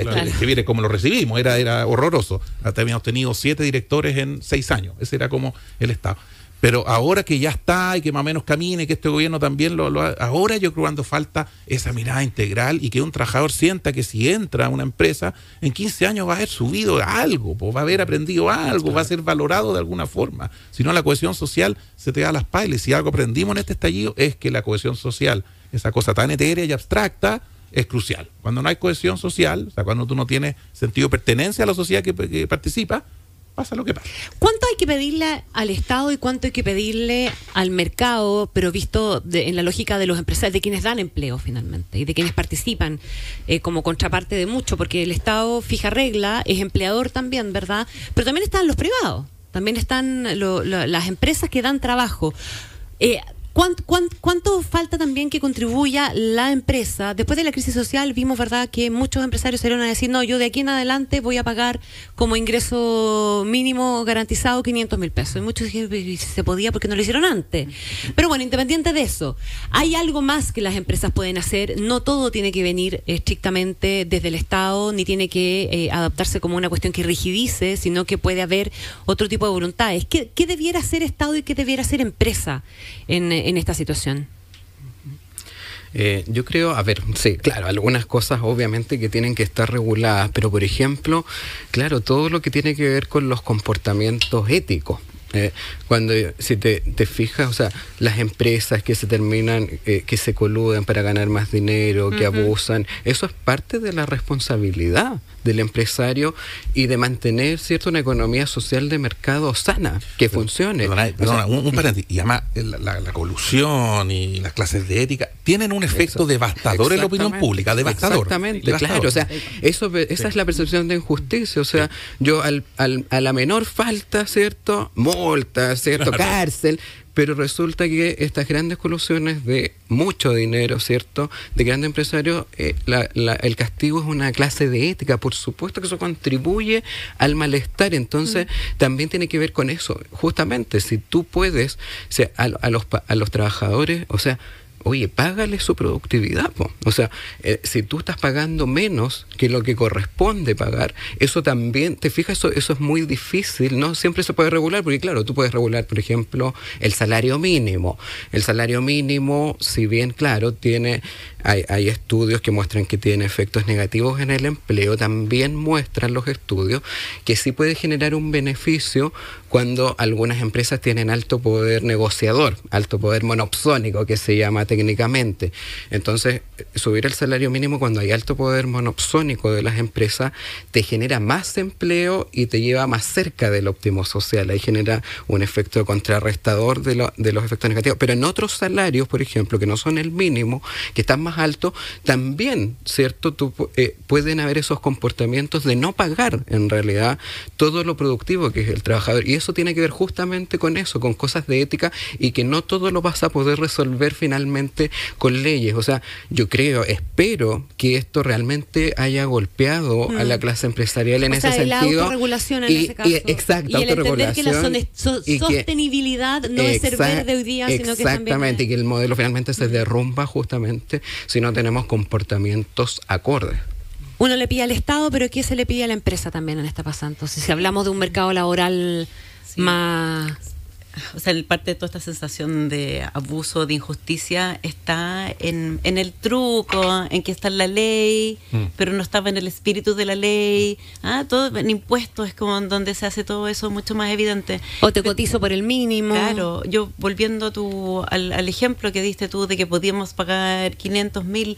viene como lo recibimos era era horroroso. Habíamos tenido siete directores en seis años ese era como el estado pero ahora que ya está y que más o menos camine, que este gobierno también lo, lo ahora yo creo que falta esa mirada integral y que un trabajador sienta que si entra a una empresa, en 15 años va a haber subido algo, va a haber aprendido algo, va a ser valorado de alguna forma. Si no, la cohesión social se te da a las pailes. Si algo aprendimos en este estallido es que la cohesión social, esa cosa tan etérea y abstracta, es crucial. Cuando no hay cohesión social, o sea, cuando tú no tienes sentido de pertenencia a la sociedad que participa, lo. ¿Cuánto hay que pedirle al Estado y cuánto hay que pedirle al mercado, pero visto en la lógica de los empresarios, de quienes dan empleo finalmente y de quienes participan eh, como contraparte de mucho? Porque el Estado fija regla, es empleador también, ¿verdad? Pero también están los privados, también están las empresas que dan trabajo. Eh, ¿Cuánto, falta también que contribuya la empresa? Después de la crisis social vimos, ¿verdad?, que muchos empresarios salieron a decir, no, yo de aquí en adelante voy a pagar como ingreso mínimo garantizado 500 mil pesos. Y muchos dijeron, se podía porque no lo hicieron antes. Pero bueno, independiente de eso, hay algo más que las empresas pueden hacer. No todo tiene que venir estrictamente desde el Estado, ni tiene que eh, adaptarse como una cuestión que rigidice, sino que puede haber otro tipo de voluntades. ¿Qué, debiera ser Estado y qué debiera ser empresa en en esta situación? Eh, yo creo, a ver, sí, claro, algunas cosas obviamente que tienen que estar reguladas, pero por ejemplo, claro, todo lo que tiene que ver con los comportamientos éticos. Eh, cuando si te, te, fijas, o sea, las empresas que se terminan, eh, que se coluden para ganar más dinero, que abusan, eso es parte de la responsabilidad del empresario y de mantener cierto una economía social de mercado sana, que funcione. un, y además la, colusión y las clases de ética tienen un efecto devastador en la opinión pública, devastador. Exactamente, claro, o sea, eso, esa es la percepción de injusticia, o sea, yo al, al, a la menor falta, ¿cierto? Multa, ¿cierto? Cárcel, pero resulta que estas grandes colusiones de mucho dinero, ¿cierto? De grandes empresarios, eh, el castigo es una clase de ética, por supuesto que eso contribuye al malestar, entonces mm. también tiene que ver con eso, justamente, si tú puedes, a, los, a los trabajadores, o sea, oye, págale su productividad. O sea, eh, si tú estás pagando menos que lo que corresponde pagar, eso también, te fijas, eso, eso es muy difícil, ¿no? Siempre se puede regular, porque claro, tú puedes regular, por ejemplo, el salario mínimo. El salario mínimo, si bien, claro, tiene hay, estudios que muestran que tiene efectos negativos en el empleo, también muestran los estudios que sí puede generar un beneficio cuando algunas empresas tienen alto poder negociador, alto poder monopsónico que se llama técnicamente. Entonces, subir el salario mínimo cuando hay alto poder monopsónico de las empresas te genera más empleo y te lleva más cerca del óptimo social. Ahí genera un efecto contrarrestador de, de los efectos negativos. Pero en otros salarios, por ejemplo, que no son el mínimo, que están más alto, también, ¿cierto? Tú, eh, pueden haber esos comportamientos de no pagar en realidad todo lo productivo que es el trabajador. Y eso tiene que ver justamente con eso, con cosas de ética y que no todo lo vas a poder resolver finalmente con leyes. O sea, yo creo, espero que esto realmente haya golpeado a la mm. clase empresarial en ese sentido. La autorregulación en ese caso. Y, exacto, y el entender que la sostenibilidad no es ser verde hoy día, sino que Exactamente, y que el modelo finalmente se derrumba justamente si no tenemos comportamientos acordes. Uno le pide al Estado, pero ¿qué se le pide a la empresa también en esta? Entonces, si hablamos de un mercado laboral más o sea, parte de toda esta sensación de abuso, de injusticia, está en, en el truco, en que está en la ley, mm. pero no estaba en el espíritu de la ley. Ah, todo en impuestos es como donde se hace todo eso mucho más evidente. O te cotizo por el mínimo. Claro, yo volviendo tu, al, al ejemplo que diste tú de que podíamos pagar 500 mil,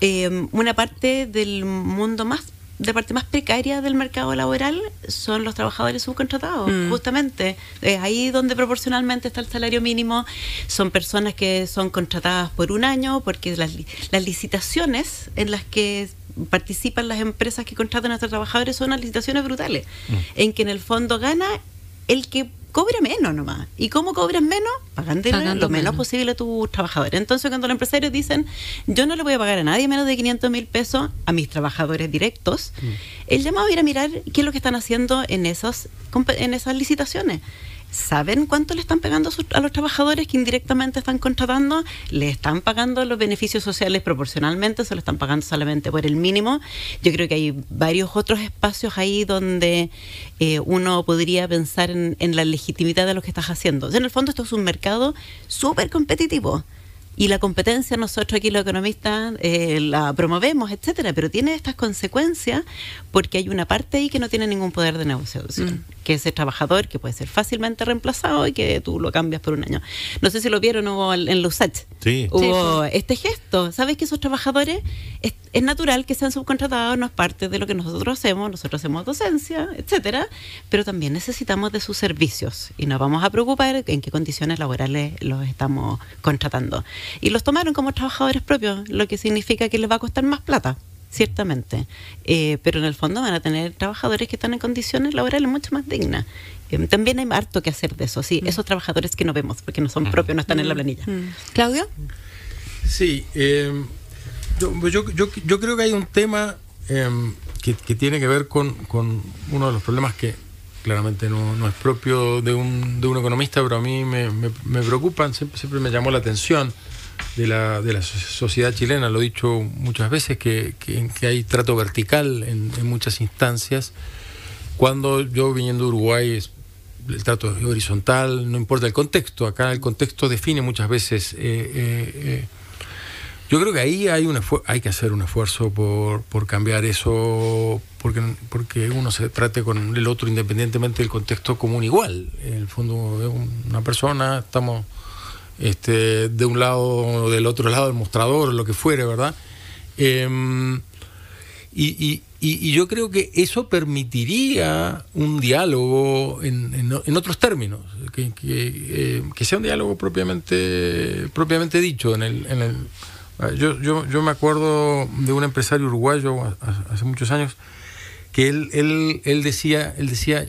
eh, una parte del mundo más de parte más precaria del mercado laboral son los trabajadores subcontratados, mm. justamente. Es ahí donde proporcionalmente está el salario mínimo. Son personas que son contratadas por un año, porque las, las licitaciones en las que participan las empresas que contratan a estos trabajadores son unas licitaciones brutales, mm. en que en el fondo gana el que cobra menos nomás. ¿Y cómo cobras menos? Pagando, lo menos, posible a tus trabajadores. Entonces, cuando los empresarios dicen, yo no le voy a pagar a nadie menos de 500 mil pesos a mis trabajadores directos, mm. el llamado a ir a mirar qué es lo que están haciendo en, esos, en esas licitaciones. ¿Saben cuánto le están pagando a los trabajadores que indirectamente están contratando? ¿Le están pagando los beneficios sociales proporcionalmente? ¿Se lo están pagando solamente por el mínimo? Yo creo que hay varios otros espacios ahí donde eh, uno podría pensar en, en, la legitimidad de lo que estás haciendo. en el fondo esto es un mercado súper competitivo. Y la competencia nosotros aquí los economistas eh, la promovemos, etcétera, pero tiene estas consecuencias porque hay una parte ahí que no tiene ningún poder de negociación, mm. Que es el trabajador que puede ser fácilmente reemplazado y que tú lo cambias por un año. No sé si lo vieron hubo en los Sí. Hubo este gesto. ¿Sabes que esos trabajadores es, es, natural que sean subcontratados? No es parte de lo que nosotros hacemos. Nosotros hacemos docencia, etcétera, pero también necesitamos de sus servicios y nos vamos a preocupar en qué condiciones laborales los estamos contratando y los tomaron como trabajadores propios, lo que significa que les va a costar más plata, ciertamente. Eh, pero en el fondo van a tener trabajadores que están en condiciones laborales mucho más dignas. Eh, también hay harto que hacer de eso, sí, mm. esos trabajadores que no vemos porque no son mm. propios, no están en la mm. planilla. ¿Claudio? Sí, eh, yo, yo, yo, creo que hay un tema que, que, tiene que ver con, con uno de los problemas que claramente no, no, es propio de un, de un economista, pero a mí me, me, me preocupan, siempre, siempre me llamó la atención de la, de la sociedad chilena, lo he dicho muchas veces, que, que, hay trato vertical en, muchas instancias. Cuando yo viniendo de Uruguay, el trato es horizontal, no importa el contexto, acá el contexto define muchas veces eh, eh, Yo creo que ahí hay, un hay que hacer un esfuerzo por, por cambiar eso, porque, porque uno se trate con el otro independientemente del contexto común igual. En el fondo una persona, estamos este, de un lado o del otro lado del mostrador, lo que fuere, ¿verdad? Em, y, y, yo creo que eso permitiría un diálogo en, en, otros términos, que, que, eh, sea un diálogo propiamente, propiamente dicho. En el, en el, yo, yo, yo me acuerdo de un empresario uruguayo hace muchos años que él, él, él decía, él decía,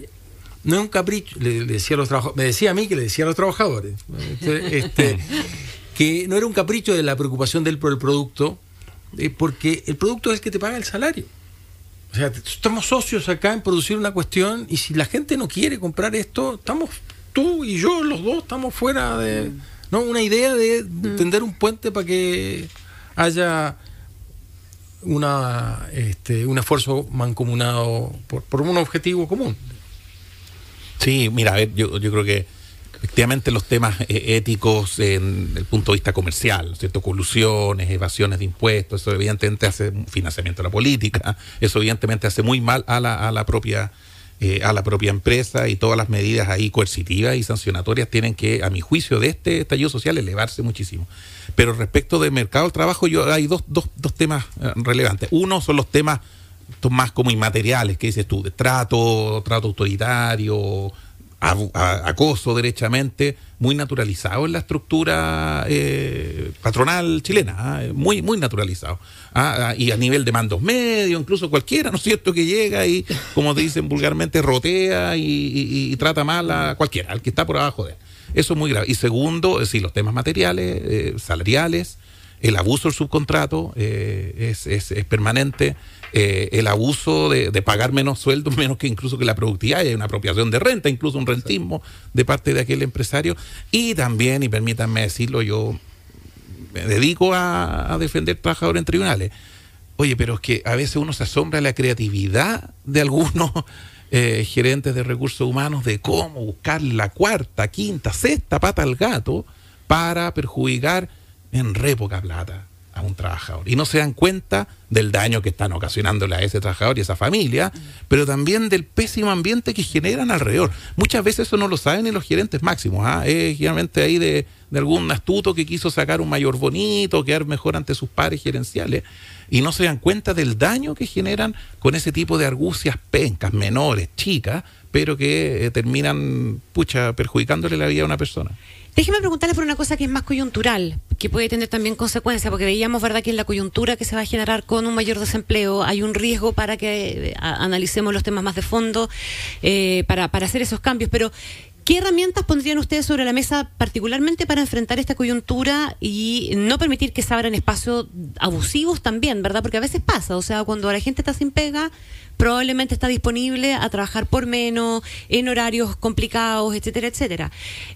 no es un capricho, le, decía a los me decía a mí que le decía a los trabajadores, este, este que no era un capricho de la preocupación de él por el producto, eh, porque el producto es el que te paga el salario. O sea, estamos socios acá en producir una cuestión y si la gente no quiere comprar esto, estamos tú y yo, los dos, estamos fuera de... ¿no? Una idea de mm. tender un puente para que haya una, este, un esfuerzo mancomunado por, por un objetivo común. Sí, mira, a ver, yo, yo creo que efectivamente los temas eh, éticos en el punto de vista comercial, ¿cierto? Colusiones, evasiones de impuestos, eso evidentemente hace financiamiento de la política, eso evidentemente hace muy mal a la, a la propia eh, a la propia empresa y todas las medidas ahí coercitivas y sancionatorias tienen que, a mi juicio, de este estallido social elevarse muchísimo. Pero respecto del mercado del trabajo, yo hay dos, dos, dos temas eh, relevantes. Uno son los temas más como inmateriales, que dices tú, de trato, trato autoritario, acoso derechamente, muy naturalizado en la estructura eh, patronal chilena, ¿ah? muy, muy naturalizado. ¿ah? Ah, y a nivel de mandos medios, incluso cualquiera, ¿no es cierto?, que llega y, como dicen vulgarmente, rotea y, trata mal a cualquiera, al que está por abajo de él. Eso es muy grave. Y segundo, es los temas materiales, eh, salariales, el abuso del subcontrato eh, es, es, es permanente. Eh, el abuso de, pagar menos sueldos, menos que incluso que la productividad, hay una apropiación de renta, incluso un rentismo de parte de aquel empresario. Y también, y permítanme decirlo, yo me dedico a, defender trabajadores en tribunales. Oye, pero es que a veces uno se asombra la creatividad de algunos eh, gerentes de recursos humanos de cómo buscar la cuarta, quinta, sexta pata al gato para perjudicar en re poca plata a un trabajador. Y no se dan cuenta del daño que están ocasionándole a ese trabajador y a esa familia, pero también del pésimo ambiente que generan alrededor. Muchas veces eso no lo saben ni los gerentes máximos. ¿ah? Es generalmente ahí de, de, algún astuto que quiso sacar un mayor bonito, quedar mejor ante sus pares gerenciales, y no se dan cuenta del daño que generan con ese tipo de argucias pencas, menores, chicas, pero que eh, terminan, pucha, perjudicándole la vida a una persona. Déjeme preguntarle por una cosa que es más coyuntural, que puede tener también consecuencias, porque veíamos, ¿verdad?, que en la coyuntura que se va a generar con un mayor desempleo hay un riesgo para que eh, analicemos los temas más de fondo, eh, para, para hacer esos cambios. Pero, ¿Qué herramientas pondrían ustedes sobre la mesa particularmente para enfrentar esta coyuntura y no permitir que se abran espacios abusivos también, verdad? Porque a veces pasa, o sea, cuando la gente está sin pega, probablemente está disponible a trabajar por menos, en horarios complicados, etcétera, etcétera.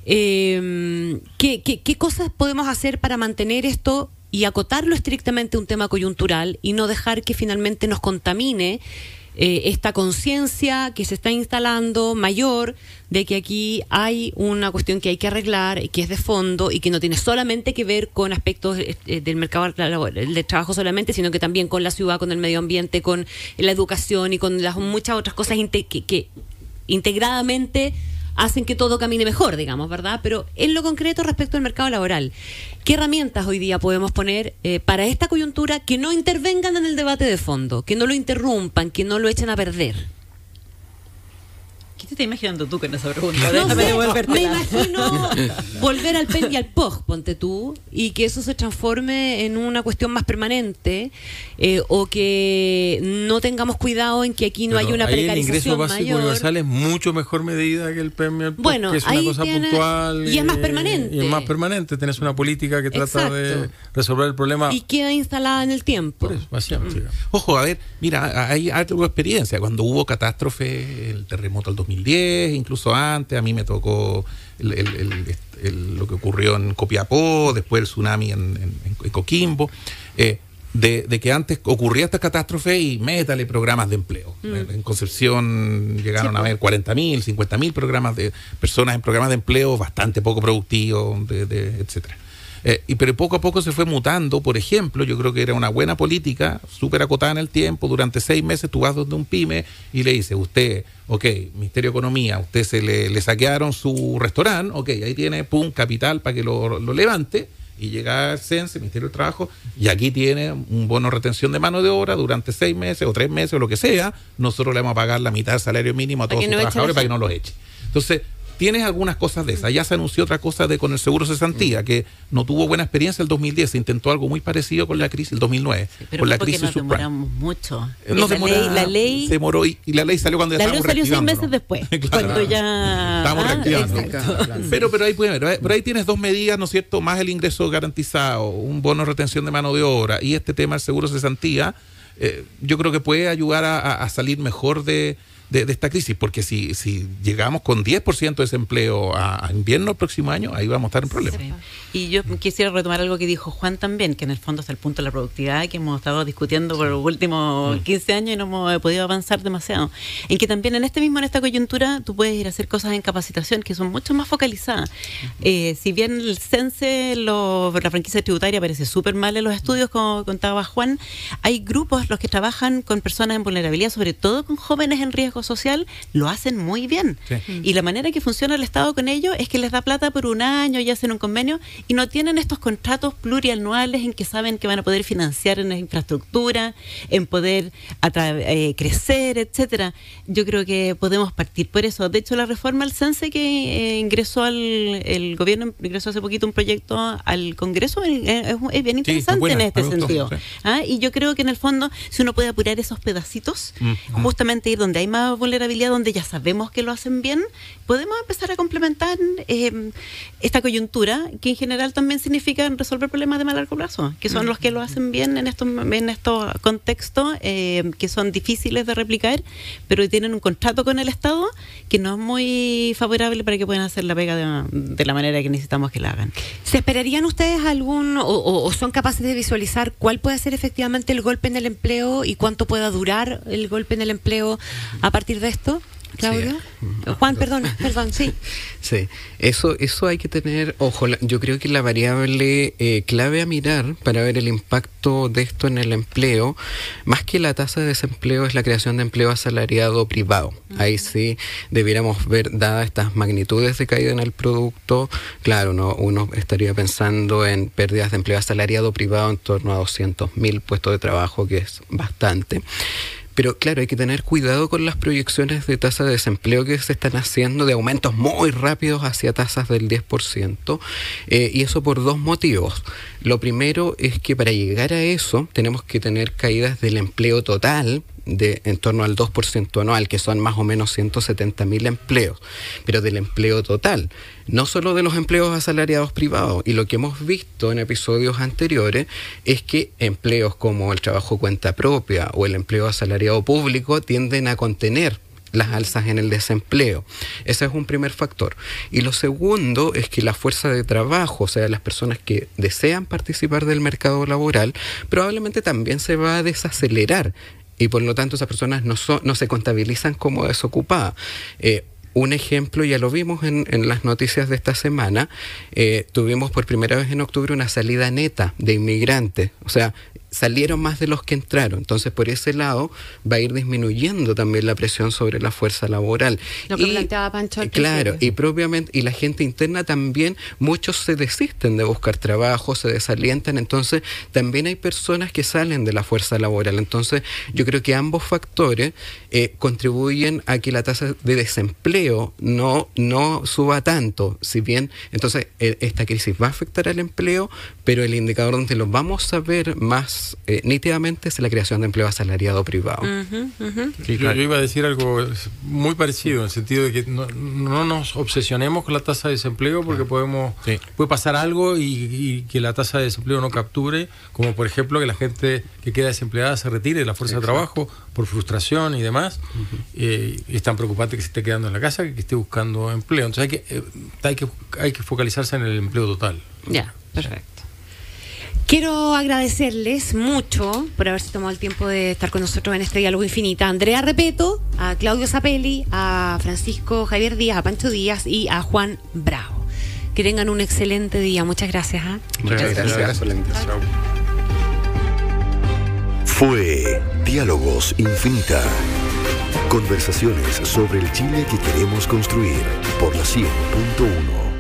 Eh, ¿qué, qué, cosas podemos hacer para mantener esto y acotarlo estrictamente a un tema coyuntural y no dejar que finalmente nos contamine? Eh, esta conciencia que se está instalando mayor de que aquí hay una cuestión que hay que arreglar, que es de fondo y que no tiene solamente que ver con aspectos eh, del mercado del trabajo solamente, sino que también con la ciudad, con el medio ambiente, con la educación y con las muchas otras cosas que, que integradamente hacen que todo camine mejor, digamos, ¿verdad? Pero en lo concreto respecto al mercado laboral, ¿qué herramientas hoy día podemos poner eh, para esta coyuntura que no intervengan en el debate de fondo, que no lo interrumpan, que no lo echen a perder? ¿Qué te estás imaginando tú con esa pregunta? No me imagino volver al PEN y al POG, ponte tú, y que eso se transforme en una cuestión más permanente, eh, o que no tengamos cuidado en que aquí no haya una ahí precarización el ingreso básico universal es mucho mejor medida que el PEN y el POG, bueno, que es una cosa puntual. Y, es más permanente. Y es más permanente, tienes una política que trata de resolver el problema. Y queda instalada en el tiempo. Por eso, básicamente. Mm. Ojo, a ver, mira, hay algo experiencia. Cuando hubo catástrofe, el terremoto del 2010, incluso antes, a mí me tocó lo que ocurrió en Copiapó, después el tsunami en, Coquimbo. Eh, de, que antes ocurría esta catástrofe y métale programas de empleo. Mm. En Concepción llegaron a haber 40.000, 50.000 programas de personas en programas de empleo bastante poco productivos, de, etcétera. Eh, y, pero poco a poco se fue mutando. Por ejemplo, yo creo que era una buena política, súper acotada en el tiempo. Durante seis meses tú vas donde un pyme y le dices, usted, ok, Ministerio de Economía, usted se le, le saquearon su restaurante, ok, ahí tiene, pum, capital para que lo, lo levante y llega al CENSE, Ministerio del Trabajo, y aquí tiene un bono de retención de mano de obra durante seis meses o tres meses o lo que sea, nosotros le vamos a pagar la mitad del salario mínimo a todos los trabajadores para que no los eche. Entonces, tienes algunas cosas de esas. Ya se anunció otra cosa de con el seguro cesantía, que no tuvo buena experiencia el 2010. Se intentó algo muy parecido con la crisis el 2009. pero con la crisis nos demoramos mucho. No la, ley, la ley se demoró y, la ley salió cuando ya la ley salió seis meses después. cuando ya estábamos ah, reactivando. pero, pero ahí puede ver, pero ahí tienes dos medidas, ¿no es cierto? Más el ingreso garantizado, un bono de retención de mano de obra y este tema del seguro cesantía. Eh, yo creo que puede ayudar a salir mejor de, de, esta crisis, porque si, si llegamos con 10% de desempleo a, invierno el próximo año, ahí vamos a estar en problemas. Y yo quisiera retomar algo que dijo Juan también, que en el fondo es el punto de la productividad que hemos estado discutiendo por los últimos 15 mm. años y no hemos podido avanzar demasiado. En que también en este mismo, en esta coyuntura, tú puedes ir a hacer cosas en capacitación que son mucho más focalizadas. Eh, si bien el CENSE, la franquicia tributaria, parece súper mal en los estudios, como contaba Juan, hay grupos los que trabajan con personas en vulnerabilidad, sobre todo con jóvenes en riesgo social lo hacen muy bien. Y la manera que funciona el Estado con ellos es que les da plata por un año y hacen un convenio y no tienen estos contratos plurianuales en que saben que van a poder financiar en la infraestructura, en poder eh, crecer, etcétera. Yo creo que podemos partir por eso. De hecho, la reforma al CENSE que eh, ingresó al el gobierno, ingresó hace poquito un proyecto al Congreso, eh, es, bien interesante en este sentido. ¿Ah? Y yo creo que en el fondo, si uno puede apurar esos pedacitos, mm. justamente ir donde hay más vulnerabilidad donde ya sabemos que lo hacen bien, podemos empezar a complementar eh, esta coyuntura, que en general también significa resolver problemas de más largo plazo, que son los que lo hacen bien en estos, en estos contextos eh, que son difíciles de replicar, pero tienen un contrato con el Estado que no es muy favorable para que puedan hacer la pega de, la manera que necesitamos que la hagan. ¿Se esperarían ustedes algún, o, o son capaces de visualizar cuál puede ser efectivamente el golpe en el empleo y cuánto pueda durar el golpe en el empleo a partir de esto? Claudio. Juan, perdón, perdón, sí. Sí, eso, eso hay que tener, ojo, yo creo que la variable eh, clave a mirar para ver el impacto de esto en el empleo, más que la tasa de desempleo, es la creación de empleo asalariado privado. Ahí sí debiéramos ver, dadas estas magnitudes de caída en el producto, claro, no, uno estaría pensando en pérdidas de empleo asalariado privado en torno a 200.000 puestos de trabajo, que es bastante. Pero claro, hay que tener cuidado con las proyecciones de tasa de desempleo que se están haciendo de aumentos muy rápidos hacia tasas del 10%, eh, y eso por dos motivos. Lo primero es que para llegar a eso tenemos que tener caídas del empleo total, de en torno al 2% anual, que son más o menos 170 mil empleos, pero del empleo total, no solo de los empleos asalariados privados. Y lo que hemos visto en episodios anteriores es que empleos como el trabajo cuenta propia o el empleo asalariado público tienden a contener las alzas en el desempleo. Ese es un primer factor. Y lo segundo es que la fuerza de trabajo, o sea, las personas que desean participar del mercado laboral, probablemente también se va a desacelerar y por lo tanto esas personas no, no se contabilizan como desocupadas. Eh, un ejemplo, ya lo vimos en, en las noticias de esta semana, eh, tuvimos por primera vez en octubre una salida neta de inmigrantes. O sea, salieron más de los que entraron. Entonces, por ese lado, va a ir disminuyendo también la presión sobre la fuerza laboral. Lo que planteaba Pancho. Claro, y propiamente, y la gente interna también, muchos se desisten de buscar trabajo, se desalientan, entonces también hay personas que salen de la fuerza laboral. Entonces, yo creo que ambos factores eh, contribuyen a que la tasa de desempleo no, no suba tanto. Si bien, entonces, e, esta crisis va a afectar al empleo, pero el indicador donde lo vamos a ver más eh, nítidamente es la creación de empleo asalariado privado. yo, iba a decir algo muy parecido, en el sentido de que no, nos obsesionemos con la tasa de desempleo porque podemos puede pasar algo y, que la tasa de desempleo no capture, como por ejemplo que la gente que queda desempleada se retire de la fuerza de trabajo por frustración y demás. Eh, es tan preocupante que se esté quedando en la casa que, que esté buscando empleo. Entonces hay que, eh, hay que, hay que focalizarse en el empleo total. Ya, perfecto. Quiero agradecerles mucho por haberse tomado el tiempo de estar con nosotros en este diálogo infinita. Andrea Repeto, a Claudio Zapelli, a Francisco Javier Díaz, a Pancho Díaz y a Juan Bravo. Que tengan un excelente día. Muchas gracias. ¿eh? Muchas gracias. gracias. gracias. Fue Diálogos Infinita. Conversaciones sobre el Chile que queremos construir por la 100.1.